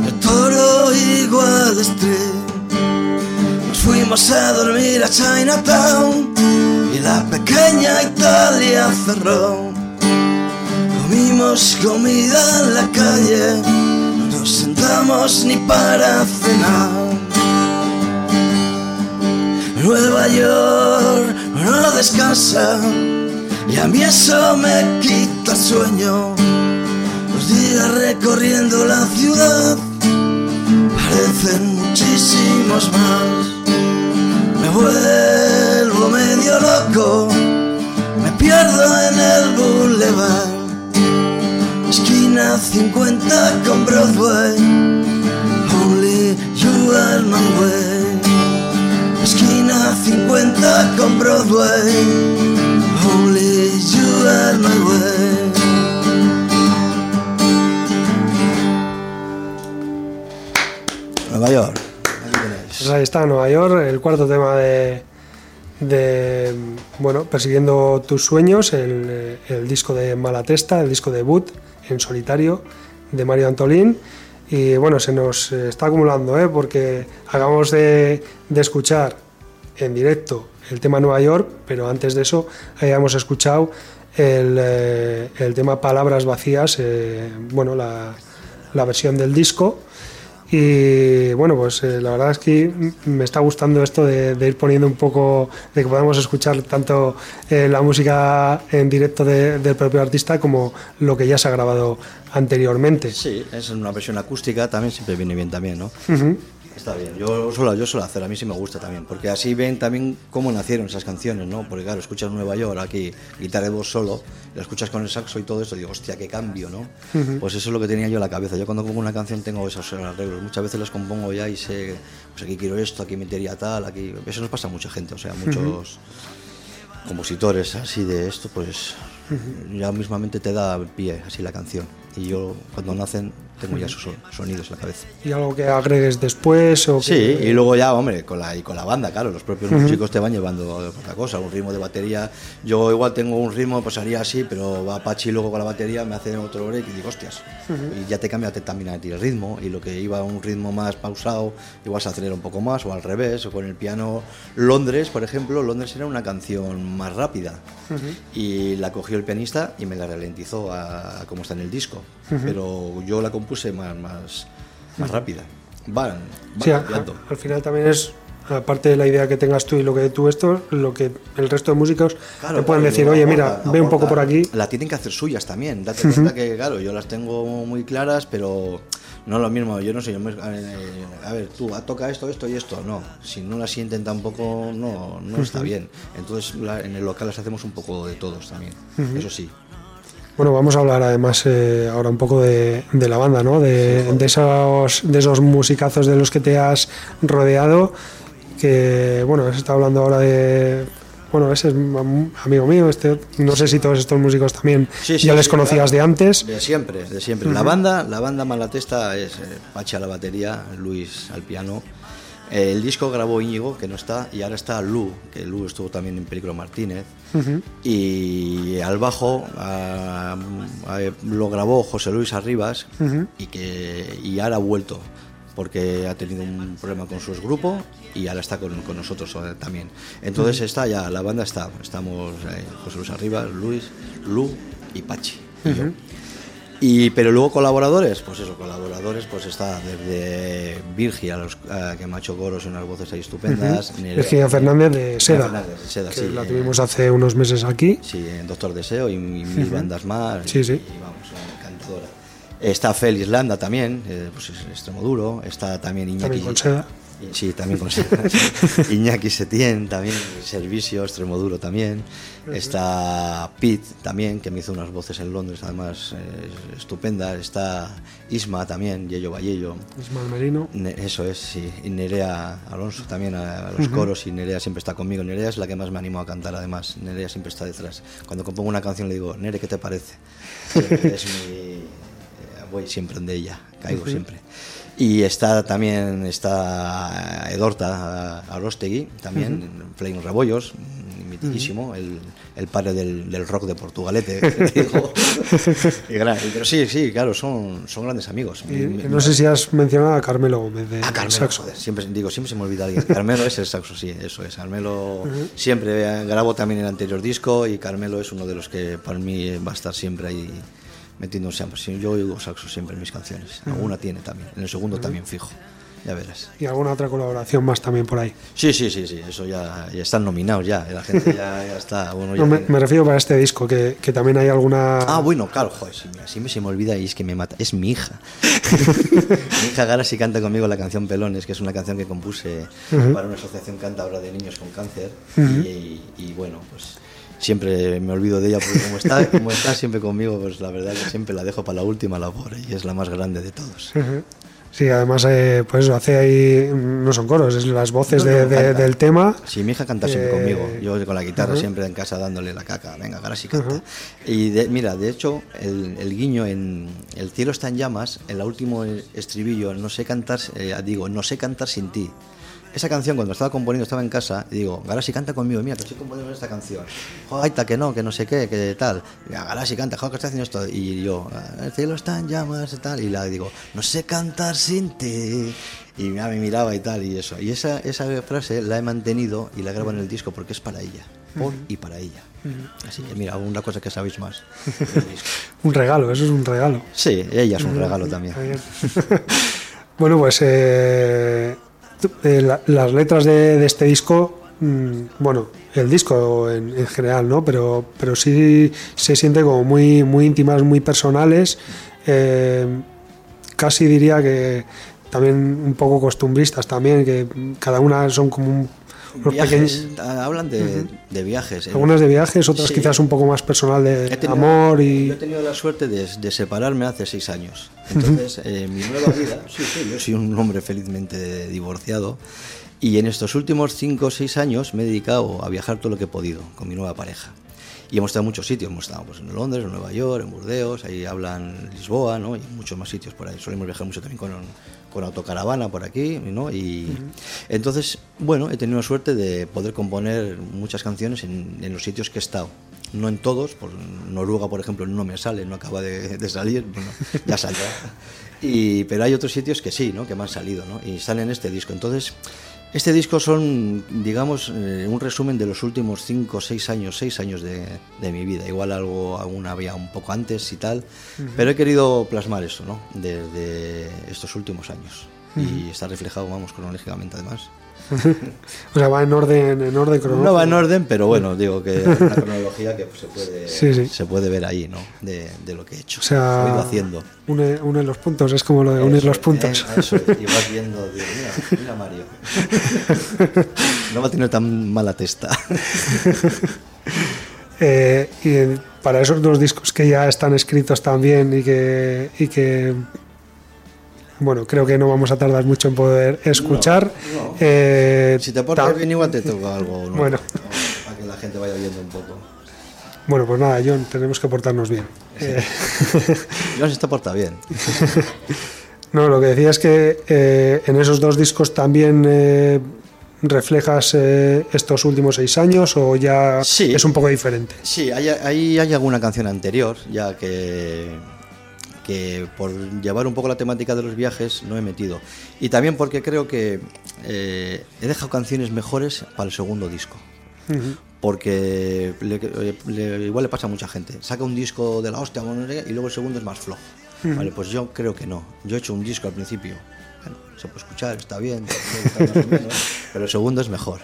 el toro igual Street. Nos fuimos a dormir a Chinatown y la pequeña Italia cerró. Comimos comida en la calle, no nos sentamos ni para cenar. Nueva York no descansa y a mí eso me quita el sueño. Los días recorriendo la ciudad parecen muchísimos más. Me vuelvo medio loco, me pierdo en el boulevard. Esquina 50 con Broadway, only you are my 50 con Broadway. Only you are my way. Nueva York. Pues ahí está, Nueva York, el cuarto tema de, de bueno, Persiguiendo tus sueños, el, el disco de Malatesta, el disco debut en solitario de Mario Antolín. Y bueno, se nos está acumulando, ¿eh? porque acabamos de, de escuchar en directo el tema Nueva York, pero antes de eso habíamos escuchado el, eh, el tema Palabras Vacías, eh, bueno, la, la versión del disco. Y bueno, pues eh, la verdad es que me está gustando esto de, de ir poniendo un poco, de que podamos escuchar tanto eh, la música en directo de- del propio artista como lo que ya se ha grabado anteriormente. Sí, es una versión acústica, también siempre viene bien también, ¿no? Está bien, yo suelo, yo suelo hacer, a mí sí me gusta también, porque así ven también cómo nacieron esas canciones, ¿no? Porque claro, escuchas Nueva York aquí, guitarra de voz solo, la escuchas con el saxo y todo esto, digo, hostia, qué cambio, ¿no? Pues eso es lo que tenía yo en la cabeza. Yo cuando compongo una canción tengo esos arreglos, muchas veces las compongo ya y sé, pues aquí quiero esto, aquí metería tal, aquí... Eso nos pasa a mucha gente, o sea, muchos compositores así de esto, pues ya mismamente te da pie así la canción. Y yo cuando nacen tengo ya sus son- sonidos en la cabeza. ¿Y algo que agregues después? O Sí, que- y luego ya, hombre, con la, y con la banda, claro, los propios músicos te van llevando otra cosa, un ritmo de batería. Yo igual tengo un ritmo, pues haría así, pero va Pachi luego con la batería, me hace otro break y digo, hostias. Y ya te cambia también a ti el ritmo, y lo que iba a un ritmo más pausado, igual se acelera un poco más, o al revés, o con el piano. Londres, por ejemplo, Londres era una canción más rápida, y la cogió el pianista y me la ralentizó a, a como está en el disco, pero yo la compuse más, más, más rápida. Van, van Sí, a- al final también es, aparte de la idea que tengas tú y lo que tú esto, lo que el resto de músicos Claro, te pueden claro, decir, oye, aporta, mira, ve un poco aporta. por aquí. La tienen que hacer suyas también. Date cuenta que, claro, yo las tengo muy claras, pero no lo mismo. Yo no sé, yo me- eh, a ver, tú, ah, toca esto, esto y esto. No, si no las sienten tampoco, no, no está bien. Entonces, la- en el local las hacemos un poco de todos también. Eso sí. Bueno, vamos a hablar además eh, ahora un poco de, de la banda, ¿no? De, de esos, de esos musicazos de los que te has rodeado. Que, bueno, has estado hablando ahora de. Bueno, ese es am- amigo mío. Este, no sé si todos estos músicos también Sí, sí, ya les sí, conocías claro. de antes. De siempre, de siempre. La banda, la banda Malatesta es eh, Pachi a la batería, Luis al piano. Eh, el disco grabó Íñigo, que no está, y ahora está Lu, que Lu estuvo también en Película Martínez. Y al bajo lo grabó José Luis Arribas y que y ahora ha vuelto porque ha tenido un problema con su grupo y ahora está con, con nosotros eh, también. Entonces está ya, la banda está, estamos eh, José Luis Arribas, Luis, Lu y Pachi. y yo. Y, pero luego colaboradores, pues eso, colaboradores, pues está desde Virgia, los, que me ha hecho coros y unas voces ahí estupendas. Nerea- Virginia Fernández de Seda, Fernández de Seda, que sí, la eh, tuvimos hace unos meses aquí. Sí, en Doctor Deseo y, y mil bandas más. Sí, sí. Y vamos, encantadora. Está Félix Landa también, eh, pues es extremo duro. Está también Iñaki, También con Seda. Sí, también con [laughs] Iñaki Setién, también, Servicio, Extremoduro también. Está Pete también, que me hizo unas voces en Londres, además eh, estupendas. Está Isma también, Yello Vallello. Ismael Merino. Ne- Eso es, sí. Y Nerea Alonso también a, a los coros y Nerea siempre está conmigo. Nerea es la que más me animó a cantar además. Nerea siempre está detrás. Cuando compongo una canción le digo, Nere, ¿qué te parece? [laughs] Es mi... eh, Voy siempre donde ella, caigo siempre. Y está también está Edorta Arostegui, también, Flying Rebollos, mitiquísimo, el, el padre del, del rock de Portugalete. [laughs] [laughs] digo. Y gran- pero sí, sí, claro, son, son grandes amigos. Y Me- no sé si has mencionado a Carmelo Gómez de Ah, Carmelo, saxo. joder, siempre, digo, siempre se me olvida alguien. Carmelo es el saxo, sí, eso es. Carmelo siempre eh, grabo también el anterior disco y Carmelo es uno de los que para mí va a estar siempre ahí metiéndose. Pues, sí, yo oigo saxo siempre en mis canciones. Alguna tiene también. En el segundo también fijo. Ya verás. Y alguna otra colaboración más también por ahí. Sí, sí, sí, sí. Eso ya, ya están nominados ya. La gente ya, [laughs] ya está. Bueno, ya No, me, me refiero para este disco, que, que también hay alguna... Ah, bueno, claro, joder, sí, mira, siempre se me olvida y es que me mata. Es mi hija. [laughs] mi hija Gara sí canta conmigo la canción Pelones, que es una canción que compuse para una asociación cántabra de niños con cáncer. y, y bueno, pues siempre me olvido de ella porque como está, como está siempre conmigo, pues la verdad que siempre la dejo para la última la pobre y es la más grande de todos. Sí, además, eh, pues eso, hace ahí, no son coros, es las voces No, no, de- de- del tema. Sí, mi hija canta siempre Eh, conmigo. Yo con la guitarra ujú. siempre en casa dándole la caca. Venga, ahora sí canta. Y de- mira, de hecho, el, el guiño en El cielo está en llamas, en el último estribillo, no sé cantar, eh, digo, no sé cantar sin ti. Esa canción, cuando estaba componiendo, estaba en casa, y digo, Garasi canta conmigo, mira, que estoy componiendo esta canción. Joder, que no, que no sé qué, que tal. Garasi canta, joder, que estoy haciendo esto. Y yo, el cielo está en llamas y tal. Y la digo, no sé cantar sin ti. Y ya me miraba y tal, y eso. Y esa, esa frase la he mantenido y la grabo en el disco porque es para ella, por y para ella. Así que mira, una cosa que sabéis más. [laughs] Un regalo, eso es un regalo. Sí, ella es un regalo también. [laughs] Bueno, pues eh, eh, la- las letras de, de este disco, mm, bueno, el disco en, en general, ¿no? Pero, pero sí se siente como muy, muy íntimas, muy personales. eh, casi diría que también un poco costumbristas también, que cada una son como un- Viajes, pequeños... ah, hablan de, de viajes. ¿eh? Algunas de viajes, otras Sí. quizás un poco más personal de tenido- amor Yo y... he tenido la suerte de, de separarme hace seis años. Entonces, eh, mi nueva vida, [laughs] sí, sí, yo soy un hombre felizmente divorciado. Y en estos últimos cinco o seis años me he dedicado a viajar todo lo que he podido con mi nueva pareja. Y hemos estado en muchos sitios, hemos estado pues, en Londres, en Nueva York, en Burdeos, ahí hablan Lisboa, ¿no? Y muchos más sitios por ahí. Solemos viajar mucho también con, con autocaravana por aquí, ¿no? Y entonces, bueno, he tenido la suerte de poder componer muchas canciones en, en los sitios que he estado. No en todos, por Noruega, por ejemplo, no me sale, no acaba de, de salir, bueno, ya saldrá. [laughs] Y, pero hay otros sitios que sí, ¿no? que me han salido, ¿no? y están en este disco. Entonces, este disco son, digamos, eh, un resumen de los últimos 5 o 6 años, 6 años de, de mi vida. Igual algo aún había un poco antes y tal, pero he querido plasmar eso, ¿no? Desde estos últimos años. Y está reflejado, vamos, cronológicamente además. [laughs] O sea, va en orden, en orden cronológico. No va en orden, pero bueno, digo que hay una cronología que pues, se, puede, [laughs] Sí, sí. se puede ver ahí, ¿no? De, de lo que he hecho. O sea, Lo he ido haciendo. Une, une los puntos, es como lo de unir los puntos. eh, eso es, y vas viendo, digo, mira, mira Mario. [laughs] No va a tener tan mala testa. Eh, y para esos dos discos que ya están escritos también y que, y que bueno, creo que no vamos a tardar mucho en poder escuchar. no. eh, Si te portas ta- bien, igual te toca algo, ¿no? Bueno. Para que la gente vaya viendo un poco. Bueno, pues nada, John, tenemos que portarnos bien. Eh, [laughs] John se está porta bien. [laughs] no, lo que decía es que eh, en esos dos discos también eh, reflejas eh, estos últimos seis años o ya Sí. es un poco diferente. Sí, hay, hay alguna canción anterior, ya que, que por llevar un poco la temática de los viajes no he metido. Y también porque creo que eh, he dejado canciones mejores para el segundo disco. Ujú. Porque le- le- igual le pasa a mucha gente. Saca un disco de la hostia y luego el segundo es más flojo. Vale, pues yo creo que no. Yo he hecho un disco al principio. Bueno, se puede escuchar, está bien, más o menos, pero el segundo es mejor.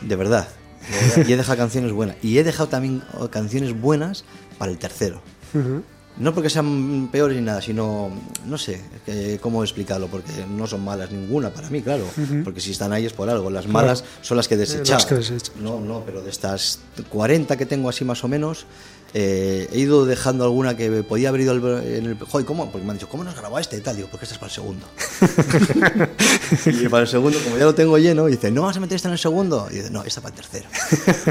De verdad. de [laughs] verdad. Y he dejado canciones buenas. Y he dejado también oh, canciones buenas para el tercero. Ujú. No porque sean peores ni nada, sino, no sé que- cómo explicarlo, porque no son malas ninguna para mí, claro, porque si están ahí es por algo. Las malas son las que he desechado. las que desecha. No, no, pero de estas 40 que tengo así más o menos, eh, he ido dejando alguna que podía haber ido en el... Joder, ¿cómo? Porque me han dicho, ¿cómo nos grabó este y tal? Digo, porque esta es para el segundo. [laughs] y para el segundo, como ya lo tengo lleno, dice, ¿no vas a meter esta en el segundo? Y dice, no, esta para el tercero.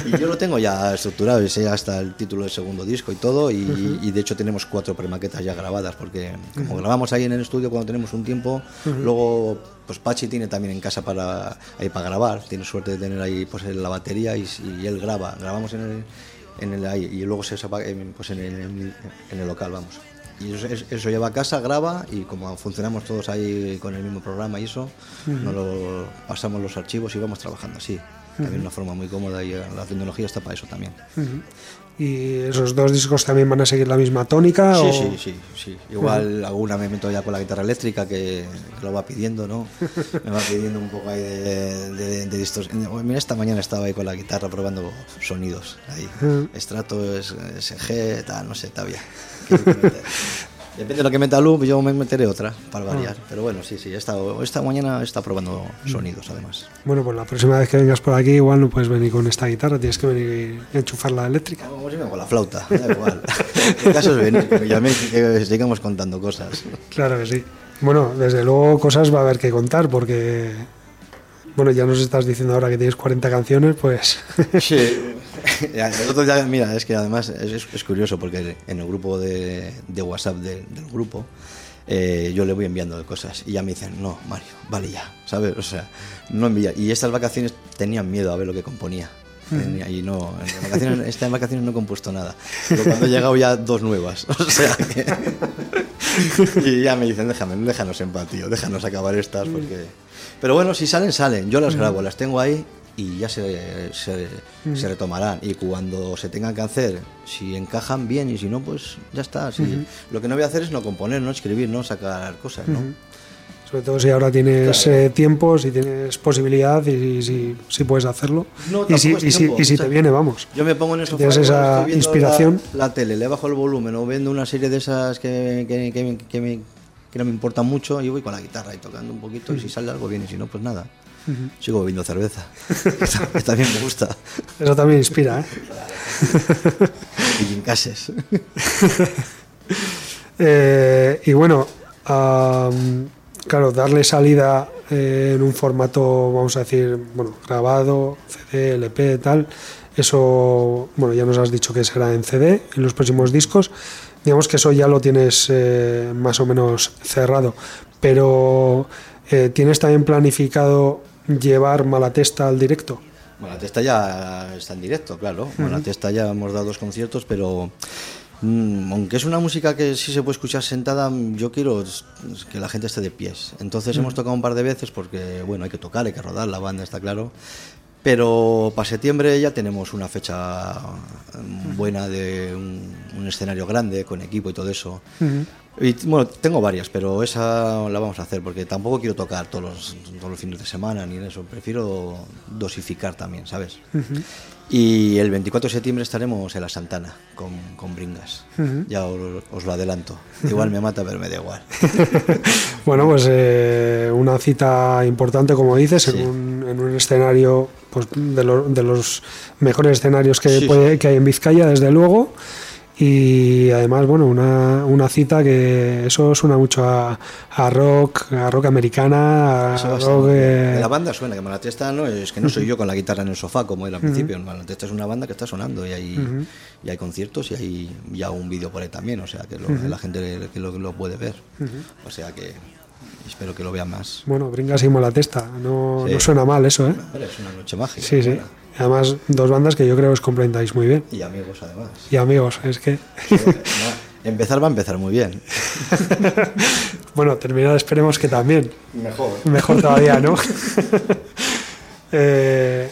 y yo lo tengo ya estructurado, y sé hasta el título del segundo disco y todo, y, y de hecho tenemos cuatro premaquetas ya grabadas, porque como grabamos ahí en el estudio cuando tenemos un tiempo, luego pues Pachi tiene también en casa para, ahí para grabar, tiene suerte de tener ahí pues la batería y, y él graba, grabamos en el, en el ahí, y luego se pues en el, en el local, vamos. Y eso, eso- lleva a casa, graba y como funcionamos todos ahí con el mismo programa y eso, nos lo pasamos los archivos y vamos trabajando así. También una forma muy cómoda y la tecnología está para eso también. ¿Y esos dos discos también van a seguir la misma tónica? Sí, o- sí, sí, sí. Igual alguna me meto ya con la guitarra eléctrica que, que lo va pidiendo, ¿no? Me va pidiendo un poco ahí de, de, de distorsión. Mira, esta mañana estaba ahí con la guitarra probando sonidos. Ahí. Estrato, es- SG, tal, no sé, todavía. [laughs] Depende de lo que meta Loop, yo me meteré otra para variar. Pero bueno, sí, sí, he estado- esta mañana está probando sonidos además. Bueno, pues la próxima vez que vengas por aquí igual no puedes venir con esta guitarra, tienes que venir a enchufar la eléctrica. Como si con la flauta, da igual. [laughs] El caso es venir, que ya me que sigamos contando cosas. Claro que sí. Bueno, desde luego cosas va a haber que contar porque, bueno, ya nos estás diciendo ahora que tienes 40 canciones, pues [laughs] Sí. [laughs] Ya, mira, es que además es, es- curioso porque en el grupo de, de WhatsApp de- del grupo eh, yo le voy enviando cosas y ya me dicen, no, Mario, vale ya, ¿sabes? O sea, no envía. Y estas vacaciones tenían miedo a ver lo que componía. Tenía- Y no, en vacaciones, [laughs] estas vacaciones no he compuesto nada. Pero cuando he llegado ya dos nuevas. O sea que. y ya me dicen, déjame, déjanos en paz, tío, déjanos acabar estas porque. Pero bueno, si salen, salen. Yo las grabo, las tengo ahí y ya se, se, se retomarán. Y cuando se tengan que hacer, si encajan bien y si no, pues ya está. Si- Lo que no voy a hacer es no componer, no escribir, no sacar cosas, ¿no? sobre todo si ahora tienes Claro. eh, tiempo, si tienes posibilidad y si, si puedes hacerlo. No, y si, y si, y si o sea, te viene, vamos. Yo me pongo en el sofá tienes esa inspiración. La, la tele, le bajo el volumen o viendo una serie de esas que, que, que- que me- que no me importan mucho y voy con la guitarra y tocando un poquito y si sale algo bien y si no, pues nada. Sigo bebiendo cerveza. [laughs] que también me gusta. Eso también inspira, ¿eh? [laughs] Y. [laughs] Eh, y bueno, am, claro, darle salida eh, en un formato, vamos a decir, bueno, grabado, CD, LP, tal, eso, bueno, ya nos has dicho que será en CD en los próximos discos. Digamos que eso ya lo tienes eh, más o menos cerrado, pero eh, ¿tienes también planificado llevar Malatesta al directo? Malatesta ya está en directo, claro. Malatesta ya hemos dado dos conciertos, pero mm, aunque es una música que sí se puede escuchar sentada, yo quiero que la gente esté de pies. Entonces hemos tocado un par de veces porque, bueno, hay que tocar, hay que rodar, la banda está claro. Pero para septiembre ya tenemos una fecha mm, buena de un, un escenario grande, con equipo y todo eso. Y bueno, tengo varias, pero esa la vamos a hacer porque tampoco quiero tocar todos los, todos los fines de semana ni en eso. Prefiero dosificar también, ¿sabes? Y el 24 de septiembre estaremos en la Santana con, con Bringas. Ya os, os lo adelanto. Igual me mata, pero me da igual. [laughs] Bueno, pues eh, una cita importante, como dices, Sí. en, un, en un escenario pues, de, lo- de los mejores escenarios que, Sí, puede- que hay en Vizcaya, desde luego. Y además, bueno, una, una cita que eso suena mucho a, a rock, a rock americana, a rock... eh, La banda suena, que Malatesta no es que no soy yo con la guitarra en el sofá como era al principio. Malatesta es una banda que está sonando y hay, y hay conciertos y hay ya un vídeo por ahí también, o sea que lo- la gente que lo, lo puede ver. O sea que espero que lo vean más. Bueno, bringas y mola testa, no, Sí. no suena mal eso, ¿eh? Es una noche mágica. Sí, sí. buena. Además, dos bandas que yo creo que os complementáis muy bien. Y amigos además. Y amigos, es que... Empezar va a empezar muy bien. [laughs] bueno, terminar esperemos que también. Mejor. Mejor todavía, ¿no? [laughs] Eh,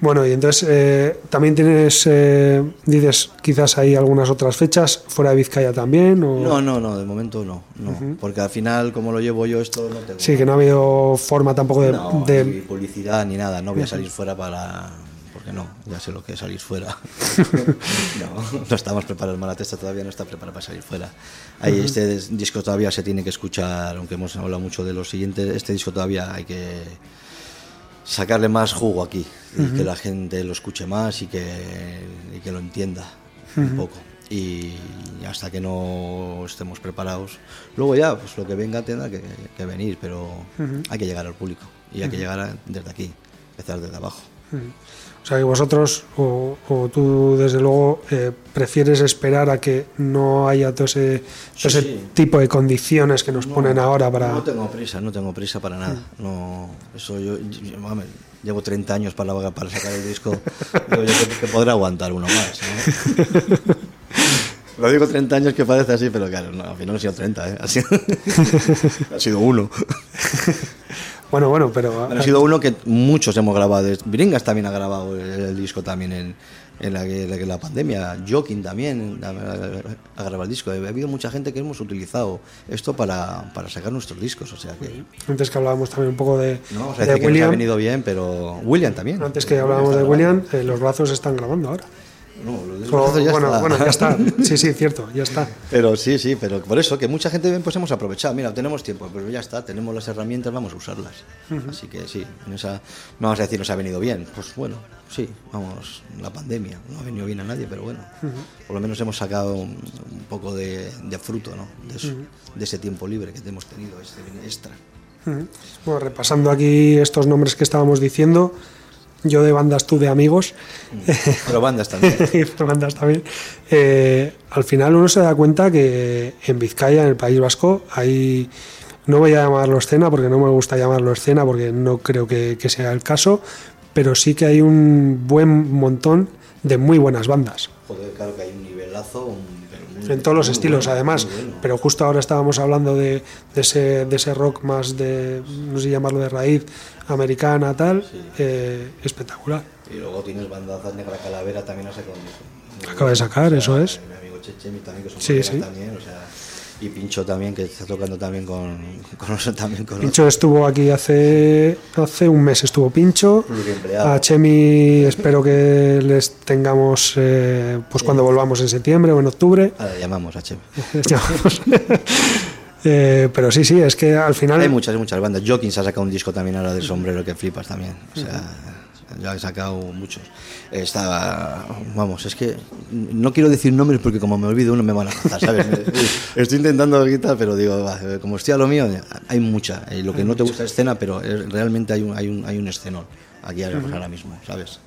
bueno, y entonces eh, también tienes, eh, dices, quizás hay algunas otras fechas fuera de Vizcaya también. O... No, no, no, de momento no. no Porque al final, como lo llevo yo, esto no tengo. Sí, que no ha habido forma tampoco de. No, de- ni publicidad ni nada. No voy a salir fuera para. porque no, ya sé lo que es salir fuera. [laughs] no, no estamos preparados, Malatesta todavía no está preparada para salir fuera. Ahí este disco todavía se tiene que escuchar, aunque hemos hablado mucho de lo siguiente, este disco todavía hay que sacarle más jugo aquí y que la gente lo escuche más y que, y que lo entienda un poco. Y hasta que no estemos preparados, luego ya, pues lo que venga tendrá que, que venir, pero hay que llegar al público y hay que llegar a- desde aquí, empezar desde abajo. O sea que vosotros, o, o tú desde luego, eh, prefieres esperar a que no haya todo ese, todo ese sí. tipo de condiciones que nos ponen ahora para... No tengo prisa, no tengo prisa para nada. No, eso yo, yo- llevo 30 años para, para sacar el disco. Digo yo que, que podré aguantar uno más. ¿no? Lo digo 30 años que parece así, pero claro, no, al final no han sido 30, ¿eh? ha, sido, [laughs] ha sido uno. [laughs] Bueno, bueno, pero... Ha sido uno que muchos hemos grabado. Bringas también ha grabado el, el disco también en, en la, que- la, la pandemia. Joking también ha, ha grabado el disco. Ha habido mucha gente que hemos utilizado esto para, para sacar nuestros discos. O sea que Antes que hablábamos también un poco de, no vamos a de decir que nos ha William, venido bien, pero William también. antes que hablábamos de William, eh, los brazos están grabando ahora. No, lo ya bueno, está. bueno, ya está. [laughs] Sí, sí, cierto, ya está. Pero sí, sí, pero por eso que mucha gente pues hemos aprovechado. Mira, tenemos tiempo, pero ya está, tenemos las herramientas, vamos a usarlas. Así que sí, en esa, no vamos a decir nos ha venido bien. Pues bueno, sí, vamos, la pandemia no ha venido bien a nadie, pero bueno, por lo menos hemos sacado un, un poco de, de fruto, ¿no? De, eso, de ese tiempo libre que hemos tenido, este extra. Ujú. Bueno, repasando aquí estos nombres que estábamos diciendo, yo de bandas, tú de amigos, Pero bandas también. [laughs] y bandas también, eh, al final uno se da cuenta que en Vizcaya, en el País Vasco, hay, no voy a llamarlo escena porque no me gusta llamarlo escena porque no creo que, que sea el caso, pero sí que hay un buen montón de muy buenas bandas. Joder, claro que hay un nivelazo. un- en todos los muy estilos bueno, además bueno. pero justo ahora estábamos hablando de, de ese, de ese rock más de no sé llamarlo de raíz americana tal eh, espectacular Y luego tienes bandazas Negra Calavera también ha sacado un disco. Acaba de sacar, O sea, eso es. Mi amigo Chechemi también, que es un Sí, sí. también, o sea, y Pincho también, que está tocando también con, [laughs] con, también con Pincho estuvo aquí hace hace un mes estuvo Pincho a Chemi espero que les tengamos eh, pues cuando volvamos en septiembre o en octubre Ahora llamamos a Chemi. [laughs] Llamamos. Eh, pero sí sí es que al final Hay muchas, hay muchas bandas. Jokins ha sacado un disco también ahora del sombrero que flipas también. O sea, ya he sacado muchos. Está, vamos, es que no quiero decir nombres porque como me olvido uno me van a matar, ¿sabes? [laughs] Estoy intentando quitar, pero digo, como estoy a lo mío, hay mucha. Lo que no te gusta es escena, pero realmente hay un, hay un, hay un escenón aquí ahora, ahora mismo, ¿sabes?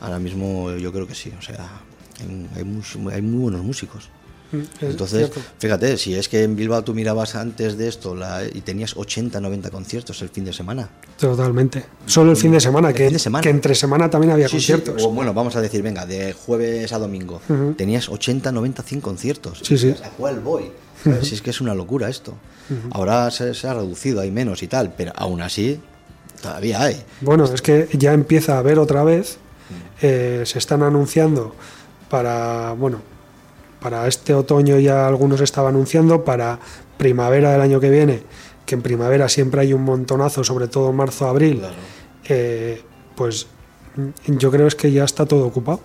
Ahora mismo yo creo que sí, o sea, hay, hay muy, hay muy buenos músicos. Es Entonces, cierto. fíjate, si es que en Bilbao tú mirabas antes de esto la- y tenías 80, 90 conciertos el fin de semana. totalmente solo el fin de semana El que, fin de semana. que entre semana también había Sí, sí, conciertos o bueno, vamos a decir, venga, de jueves a domingo, tenías 80, 90, 100 conciertos. Sí, sí. ¿A cuál voy? ¿Sabes? Si es que es una locura esto. Ahora se, se ha reducido, hay menos y tal, pero aún así, todavía hay. Bueno, es que ya empieza a haber otra vez, eh, se están anunciando para, bueno, para este otoño ya algunos estaban anunciando, para primavera del año que viene, que en primavera siempre hay un montonazo, sobre todo marzo, abril, Claro. eh, pues yo creo es que ya está todo ocupado.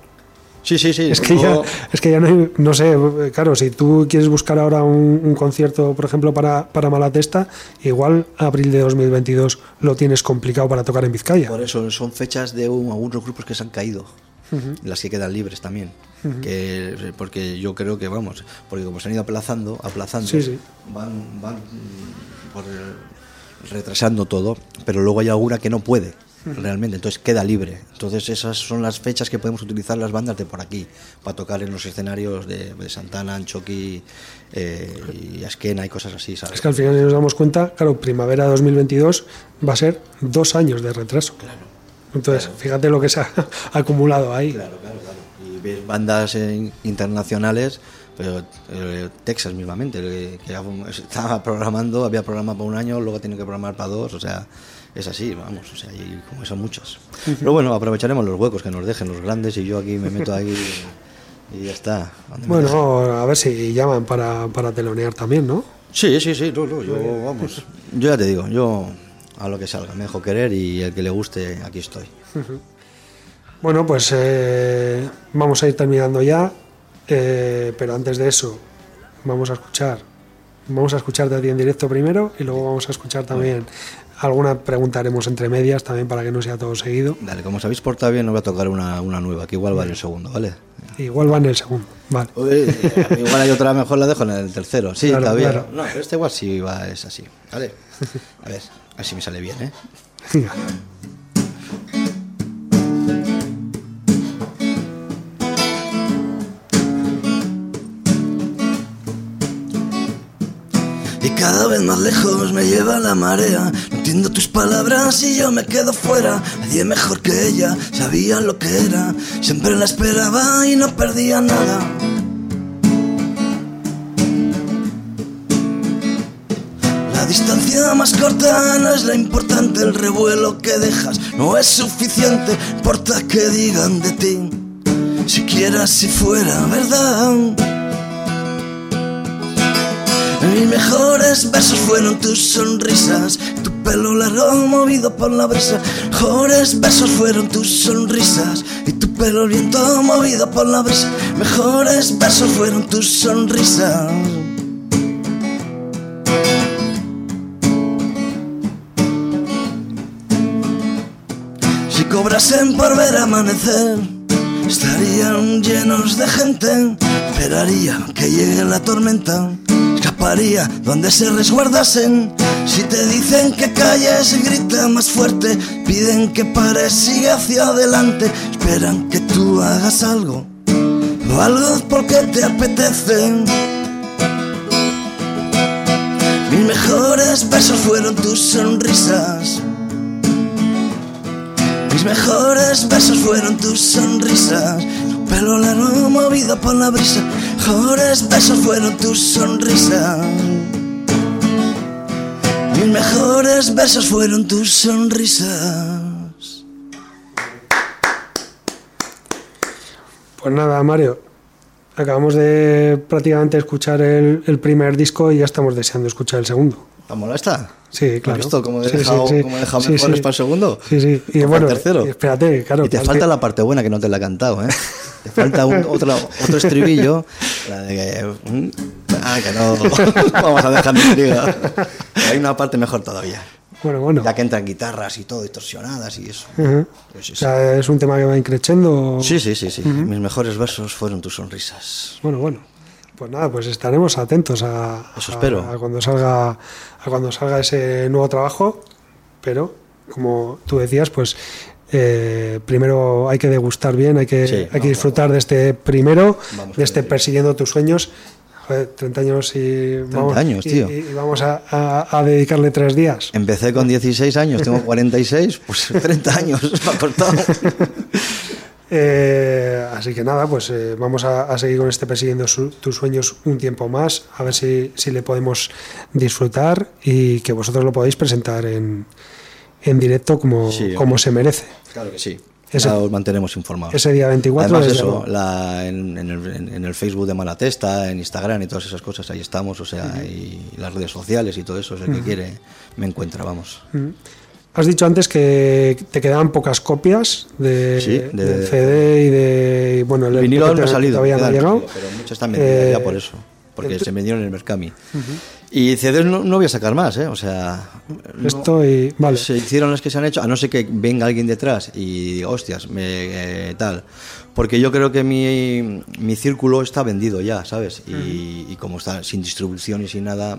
Sí, sí, sí. Es que ya, luego- es que ya no hay, no sé, claro, si tú quieres buscar ahora un, un concierto, por ejemplo, para, para Malatesta, igual abril de 2022 lo tienes complicado para tocar en Vizcaya. Por eso son fechas de un- algunos grupos que se han caído, las que quedan libres también. Que, porque yo creo que vamos, porque como se han ido aplazando, aplazando, Sí, sí. van, van mm, por el- retrasando todo, pero luego hay alguna que no puede realmente, entonces queda libre. Entonces esas son las fechas que podemos utilizar las bandas de por aquí para tocar en los escenarios de, de Santana, Anchoqui eh, y Asquena y cosas así, ¿sabes? Es que al final si nos damos cuenta, claro, primavera 2022 va a ser dos años de retraso. Claro. Entonces, fíjate lo que se ha [laughs] acumulado ahí. Claro, claro, ves bandas internacionales, pero eh, Texas mismamente, que ya estaba programando, había programado para un año, luego tiene que programar para dos, o sea, es así, vamos, o sea, y como son muchos. Pero bueno, aprovecharemos los huecos que nos dejen los grandes y yo aquí me meto ahí y ya está. Bueno, a ver si llaman para, para telonear también, ¿no? Sí, sí, sí, no, no, yo, vamos, yo ya te digo, yo a lo que salga, me dejo querer y el que le guste, aquí estoy. Bueno, pues eh, vamos a ir terminando ya, eh, pero antes de eso vamos a escuchar, vamos a escucharte a ti en directo primero y luego vamos a escuchar también alguna pregunta haremos entre medias también para que no sea todo seguido. Dale, como os habéis portado bien, os voy a tocar una, una nueva, que igual va en el segundo, ¿vale? Igual va en el segundo, vale. Uy, igual hay otra mejor, la dejo en el tercero. Sí, Claro, todavía. claro. No, pero este igual sí va, es así. Vale. A ver, a ver si me sale bien, ¿eh? Cada vez más lejos me lleva la marea. No entiendo tus palabras y yo me quedo fuera. Nadie mejor que ella sabía lo que era. Siempre la esperaba y no perdía nada. La distancia más corta no es la importante, el revuelo que dejas no es suficiente, importa que digan de ti, siquiera si fuera verdad. Mis mejores besos fueron tus sonrisas, tu pelo largo movido por la brisa. Mejores besos fueron tus sonrisas y tu pelo viento movido por la brisa. Mejores besos fueron tus sonrisas. Si cobrasen por ver amanecer, estarían llenos de gente. Esperaría que llegue la tormenta, escaparía donde se resguardasen. Si te dicen que calles, grita más fuerte. Piden que pares, sigue hacia adelante. Esperan que tú hagas algo, o algo porque te apetece. Mis mejores besos fueron tus sonrisas. Mis mejores besos fueron tus sonrisas. Pelo largo movido por la brisa. Mejores besos fueron tus sonrisas. Mis mejores besos fueron tus sonrisas. Pues nada, Mario. Acabamos de prácticamente escuchar el primer disco y ya estamos deseando escuchar el segundo. ¿Está mola esta? Sí, claro. ¿Has visto cómo he dejado, sí, sí. cómo he dejado Sí, mejores sí. para el segundo? Sí, sí. Y bueno, el tercero. espérate, claro. Y te falta la parte buena que no te la he cantado, ¿eh? [laughs] Te falta un- otro, otro estribillo. La de que. mm, Ah, que no. [laughs] Vamos a dejar de intriga. Hay una parte mejor todavía. Bueno, bueno. Ya que entran guitarras y todo distorsionadas y eso. Pues O sea, es un tema que va increchendo. Sí, sí, sí, sí. Mis mejores versos fueron tus sonrisas. Bueno, bueno. Pues nada, pues estaremos atentos a, Eso a- espero. a cuando salga a cuando salga ese nuevo trabajo, pero como tú decías, pues eh, primero hay que degustar bien, hay que, Sí, hay que disfrutar de este primero, de este persiguiendo tus sueños. Joder, 30 años y vamos, años, y- tío. y- y vamos a, a- a dedicarle tres días. Empecé con 16 años, tengo 46, pues 30 años [laughs] me ha cortado. [laughs] Eh, así que nada, pues eh, vamos a, a seguir con este persiguiendo su- tus sueños un tiempo más, a ver si, si le podemos disfrutar y que vosotros lo podáis presentar en, en directo como, Sí, como se merece. Claro que sí. Ese- os mantenemos informados. Ese día 24 Además, desde eso, la- en, en el, en- el Facebook de Malatesta, en Instagram y todas esas cosas, ahí estamos, o sea, y las redes sociales y todo eso, es el que quiere, me encuentra, vamos. Has dicho antes que te quedaban pocas copias de, Sí, de- del CD y de y bueno el Vinilo no ha salido, todavía no ha llegado. pero muchas están vendidas Eh, ya por eso, porque se vendieron en el Mercami. Y CDs no, no voy a sacar más, ¿eh? O sea, no- Esto y vale. se hicieron las que se han hecho, a no ser que venga alguien detrás y diga, hostias, me, eh, tal. Porque yo creo que mi, mi círculo está vendido ya, ¿sabes? Y, y como está sin distribución y sin nada,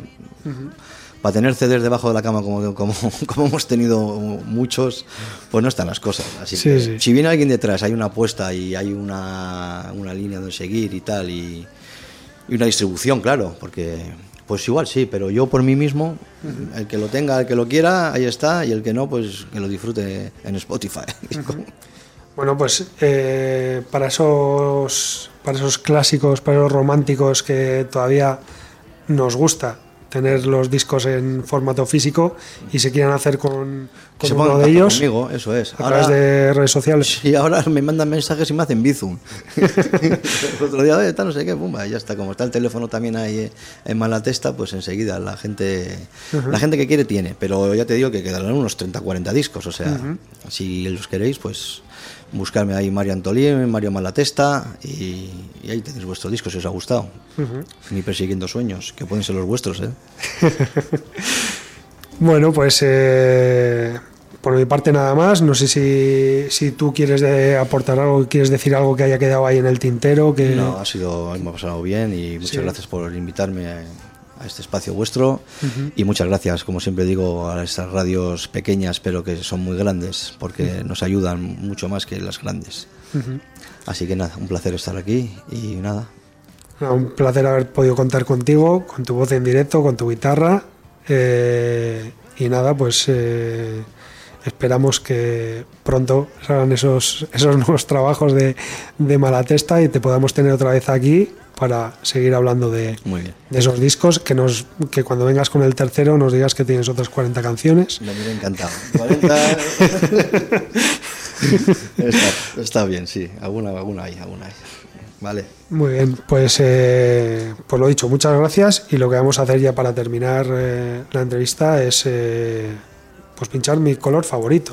para tener CDs debajo de la cama como, como, [laughs] como hemos tenido muchos, pues no están las cosas. Así Sí, que sí. si viene alguien detrás, hay una apuesta y hay una, una línea de seguir y tal, y, y una distribución, claro, porque pues igual sí, pero yo por mí mismo, el que lo tenga, el que lo quiera, ahí está, y el que no, pues que lo disfrute en Spotify. [laughs] Bueno, pues eh, para esos para esos clásicos, para esos románticos que todavía nos gusta tener los discos en formato físico y se quieran hacer con, Que con se uno de ellos conmigo, eso es. a través de redes sociales. [laughs] Y ahora me mandan mensajes y me hacen bizum. el [laughs] [laughs] otro día, "Oye, tal, no sé qué, pumba, ya está. Como está el teléfono también ahí eh, en Malatesta, pues enseguida la gente la gente que quiere tiene. Pero ya te digo que quedarán unos 30, 40 discos. O sea, si los queréis, pues buscarme ahí Mario Antolín, Mario Malatesta y, y ahí tenéis vuestro disco si os ha gustado. Ni persiguiendo sueños, que pueden ser los vuestros, ¿eh? [laughs] Bueno, pues eh, por mi parte nada más. No sé si, si tú quieres de- aportar algo, quieres decir algo que haya quedado ahí en el tintero. Que... No, ha sido, hemos pasado bien y muchas Sí. gracias por invitarme a, a este espacio vuestro y muchas gracias, como siempre digo, a estas radios pequeñas pero que son muy grandes porque nos ayudan mucho más que las grandes. Así que nada, un placer estar aquí y nada, Nada, Un placer haber podido contar contigo, con tu voz en directo, con tu guitarra. eh, y nada, pues eh, esperamos que pronto salgan esos, esos [laughs] nuevos trabajos de, de Malatesta y te podamos tener otra vez aquí para seguir hablando de, de esos discos. Que, nos, que cuando vengas con el tercero nos digas que tienes otras 40 canciones. Me hubiera encantado. 40... [laughs] está, está bien, sí, alguna, alguna hay, alguna hay. Vale. Muy bien, pues, eh, pues lo dicho, muchas gracias y lo que vamos a hacer ya para terminar eh, la entrevista es eh, pues pinchar mi color favorito.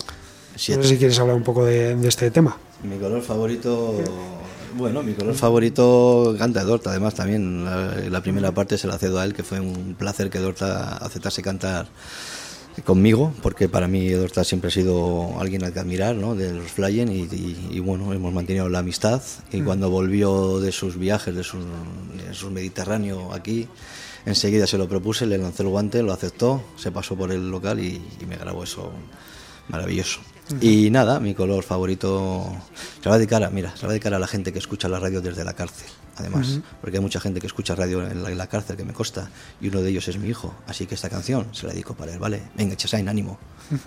Siete. No sé si quieres hablar un poco de, de este tema. Mi color favorito, bueno, mi color favorito canta Dorta, además también la, la primera parte se la cedo a él, que fue un placer que Dorta aceptase cantar conmigo, porque para mí Dorta siempre ha sido alguien al que admirar, ¿no? De los Flyen y, y- y, bueno, hemos mantenido la amistad y cuando volvió de sus viajes, de su, de su Mediterráneo aquí, enseguida se lo propuse, le lancé el guante, lo aceptó, se pasó por el local y, y me grabó eso maravilloso. Y nada, mi color favorito se va a dedicar a, mira, se va a dedicar a la gente que escucha la radio desde la cárcel, además, porque hay mucha gente que escucha radio en la, en la cárcel que me consta, y uno de ellos es mi hijo, así que esta canción se la dedico para él, ¿vale? Venga, Chesain, ánimo. [laughs]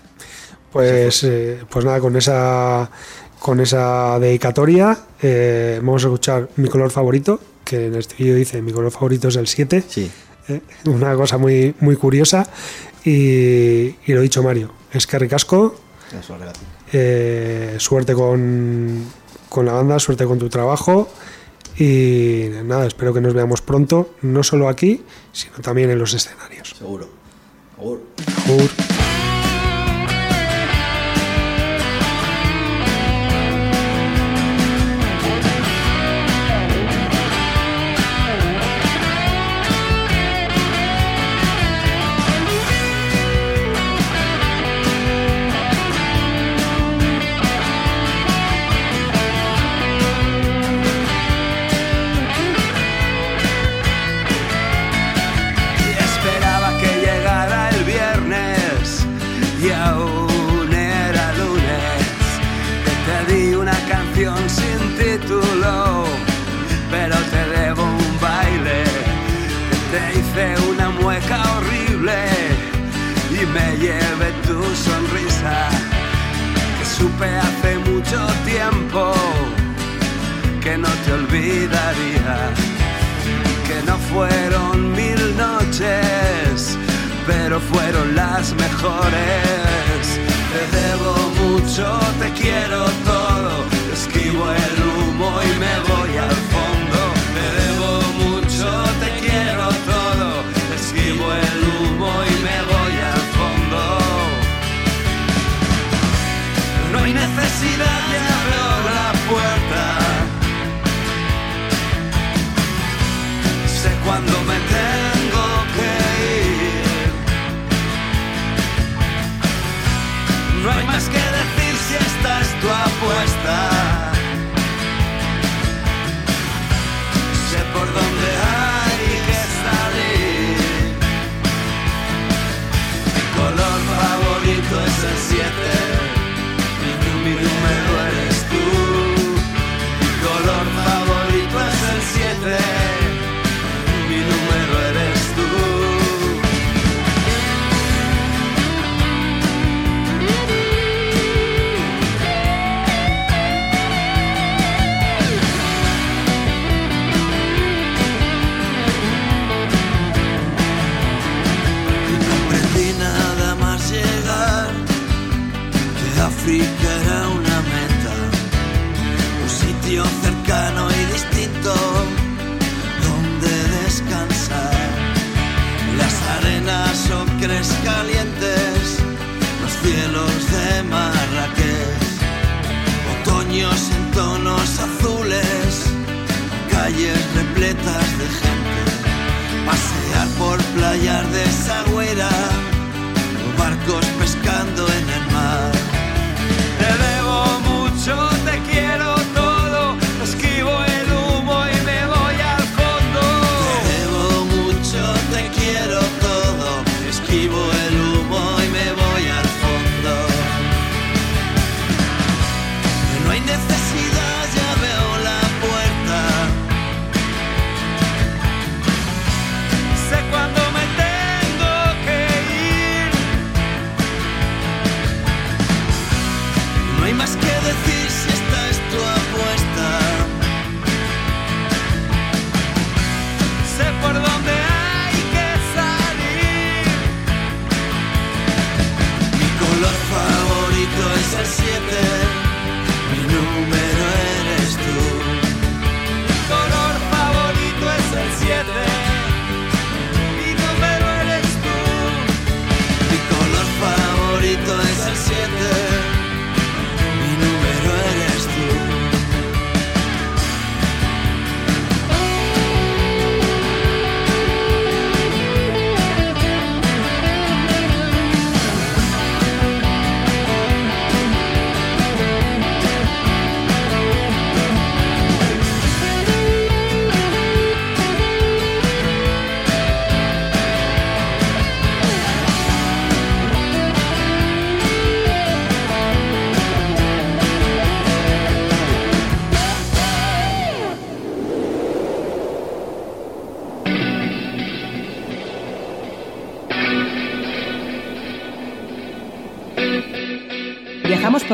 Pues, eh, pues nada, con esa, con esa dedicatoria eh, vamos a escuchar mi color favorito, que en este vídeo dice mi color favorito es el 7. Sí, Eh, [laughs] una cosa muy, muy curiosa. Y, y lo dicho, Mario, es que ricasco. Eh, suerte con, con la banda, suerte con tu trabajo. Y nada, espero que nos veamos pronto, no solo aquí, sino también en los escenarios. seguro. Seguro. Supe hace mucho tiempo que no te olvidaría que no fueron mil noches, pero fueron las mejores. Te debo mucho, te quiero todo, esquivo el humo y me voy al fondo. Necesidad de abrir la puerta. sé cuándo me tengo que ir. No hay más que decir si esta es tu apuesta. Playas de Sagüera,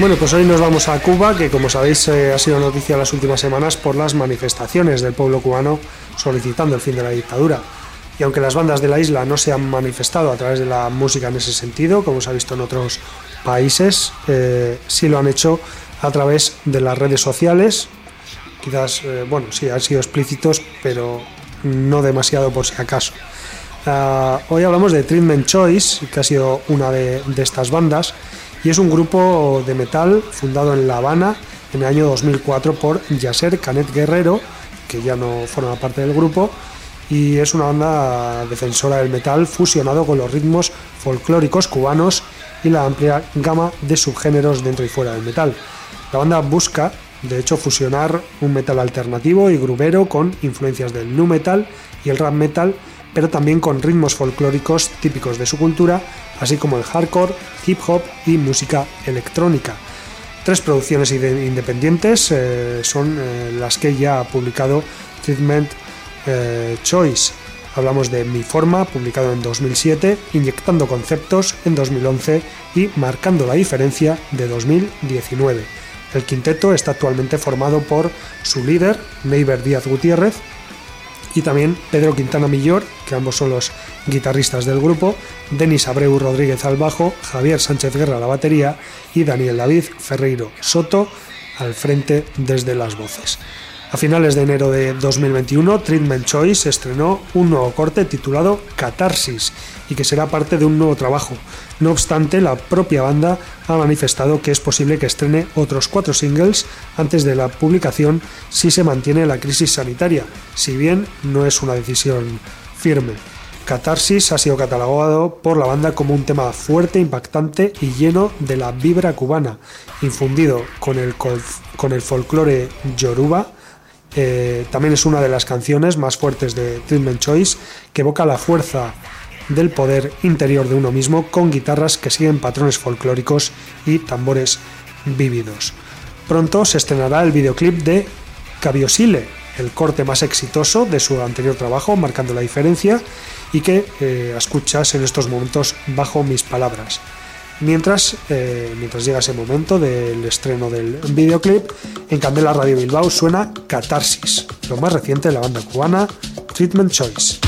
Bueno, pues hoy nos vamos a Cuba, que como sabéis eh, ha sido noticia las últimas semanas por las manifestaciones del pueblo cubano solicitando el fin de la dictadura. Y aunque las bandas de la isla no se han manifestado a través de la música en ese sentido, como se ha visto en otros países, eh, sí lo han hecho a través de las redes sociales. Quizás, eh, bueno, sí han sido explícitos, pero no demasiado por si acaso. Ah, hoy hablamos de Treatment Choice, que ha sido una de, de estas bandas, y es un grupo de metal fundado en La Habana en el año 2004 por Yasser Canet Guerrero, que ya no forma parte del grupo, y es una banda defensora del metal fusionado con los ritmos folclóricos cubanos y la amplia gama de subgéneros dentro y fuera del metal. La banda busca, de hecho, fusionar un metal alternativo y grubero con influencias del nu metal y el rap metal, pero también con ritmos folclóricos típicos de su cultura, así como el hardcore, hip hop y música electrónica. Tres producciones independientes eh, son eh, las que ya ha publicado Treatment eh, Choice. Hablamos de Mi Forma, publicado en 2007, Inyectando Conceptos en 2011 y Marcando la Diferencia de 2019. El quinteto está actualmente formado por su líder, Neiber Díaz Gutiérrez, y también Pedro Quintana Millor, que ambos son los guitarristas del grupo, Denis Abreu Rodríguez al bajo, Javier Sánchez Guerra a la batería y Daniel David Ferreiro Soto al frente desde las voces. A finales de enero de 2021, Treatment Choice estrenó un nuevo corte titulado Catarsis y que será parte de un nuevo trabajo. No obstante, la propia banda ha manifestado que es posible que estrene otros cuatro singles antes de la publicación si se mantiene la crisis sanitaria, si bien no es una decisión firme. Catarsis ha sido catalogado por la banda como un tema fuerte, impactante y lleno de la vibra cubana, infundido con el, con el folclore yoruba. Eh, también es una de las canciones más fuertes de Treatment Choice, que evoca la fuerza del poder interior de uno mismo con guitarras que siguen patrones folclóricos y tambores vívidos. Pronto se estrenará el videoclip de Cabiosile, el corte más exitoso de su anterior trabajo, marcando la diferencia y que eh, escuchas en estos momentos bajo mis palabras. Mientras, eh, mientras llega ese momento del estreno del videoclip, en Candela Radio Bilbao suena Catarsis, lo más reciente de la banda cubana Treatment Choice.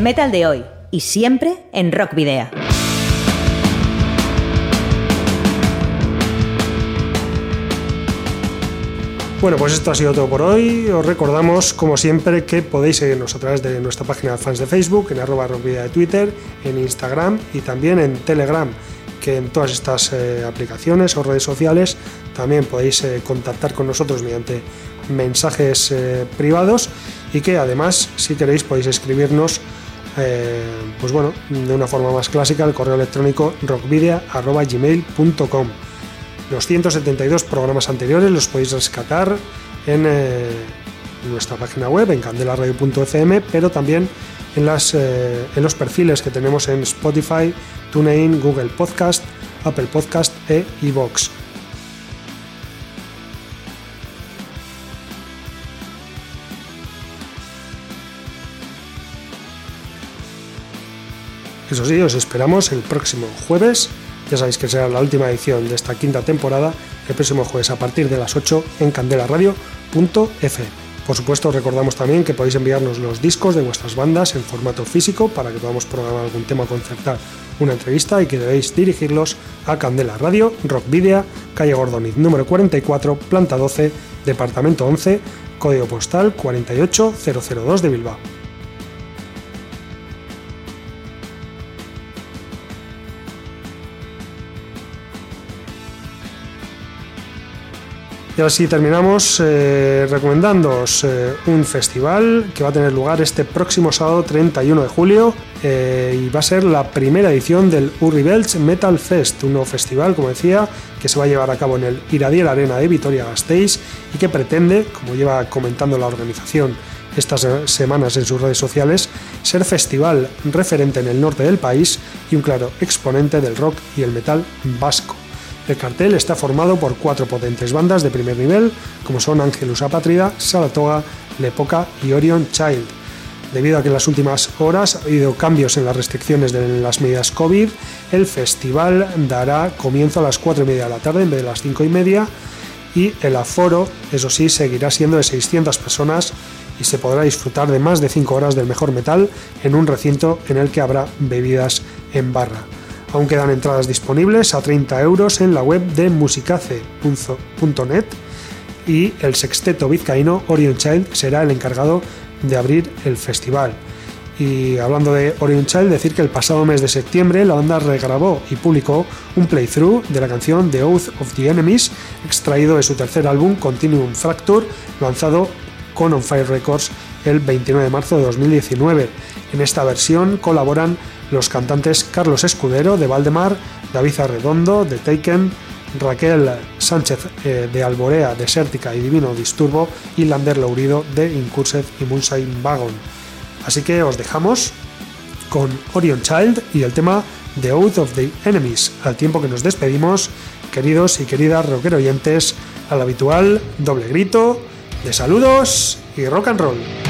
El metal de hoy y siempre en Rock Video. Bueno, pues esto ha sido todo por hoy. Os recordamos, como siempre, que podéis seguirnos a través de nuestra página de fans de Facebook, en arroba rockvidia de Twitter, en Instagram y también en Telegram, que en todas estas eh, aplicaciones o redes sociales también podéis eh, contactar con nosotros mediante mensajes eh, privados y que además, si queréis, podéis escribirnos eh, pues bueno, de una forma más clásica el correo electrónico rockvidia.gmail.com los 172 programas anteriores los podéis rescatar en eh, nuestra página web, en candelaradio.fm, pero también eh, en los perfiles que tenemos en Spotify, TuneIn, Google Podcast, Apple Podcast e iVoox. Eso sí, os esperamos el próximo jueves. Ya sabéis que será la última edición de esta quinta temporada, el próximo jueves a partir de las 8 en candelaradio.f. Por supuesto, recordamos también que podéis enviarnos los discos de vuestras bandas en formato físico para que podamos programar algún tema o concertar una entrevista y que debéis dirigirlos a Candela Radio, Rock Video, calle Gordoniz número 44, planta 12, departamento 11, código postal 48002 de Bilbao. Y ahora sí terminamos eh, recomendándoos eh, un festival que va a tener lugar este próximo sábado 31 de julio eh, y va a ser la primera edición del Uri Belch Metal Fest, un festival, como decía, que se va a llevar a cabo en el Iradier Arena de Vitoria-Gasteiz y que pretende, como lleva comentando la organización estas semanas en sus redes sociales, ser festival referente en el norte del país y un claro exponente del rock y el metal vasco. El cartel está formado por cuatro potentes bandas de primer nivel, como son Angelus Apatrida, Saratoga, Lepoca y Orion Child. Debido a que en las últimas horas ha habido cambios en las restricciones de las medidas COVID, el festival dará comienzo a las 4 y media de la tarde en vez de las 5 y media y el aforo, eso sí, seguirá siendo de 600 personas y se podrá disfrutar de más de 5 horas del mejor metal en un recinto en el que habrá bebidas en barra. Aún quedan entradas disponibles a 30 euros en la web de musicace.net y el sexteto vizcaíno Orion Child será el encargado de abrir el festival. Y hablando de Orion Child, decir que el pasado mes de septiembre la banda regrabó y publicó un playthrough de la canción The Oath of the Enemies, extraído de su tercer álbum Continuum Fracture, lanzado con On Fire Records el 29 de marzo de 2019. En esta versión colaboran los cantantes Carlos Escudero de Valdemar, David Arredondo de Taken, Raquel Sánchez eh, de Alborea, Desértica y Divino Disturbo y Lander Laurido de Incursed y Moonshine Wagon. Así que os dejamos con Orion Child y el tema The Oath of the Enemies, al tiempo que nos despedimos, queridos y queridas rocker oyentes, al habitual doble grito de saludos y rock and roll.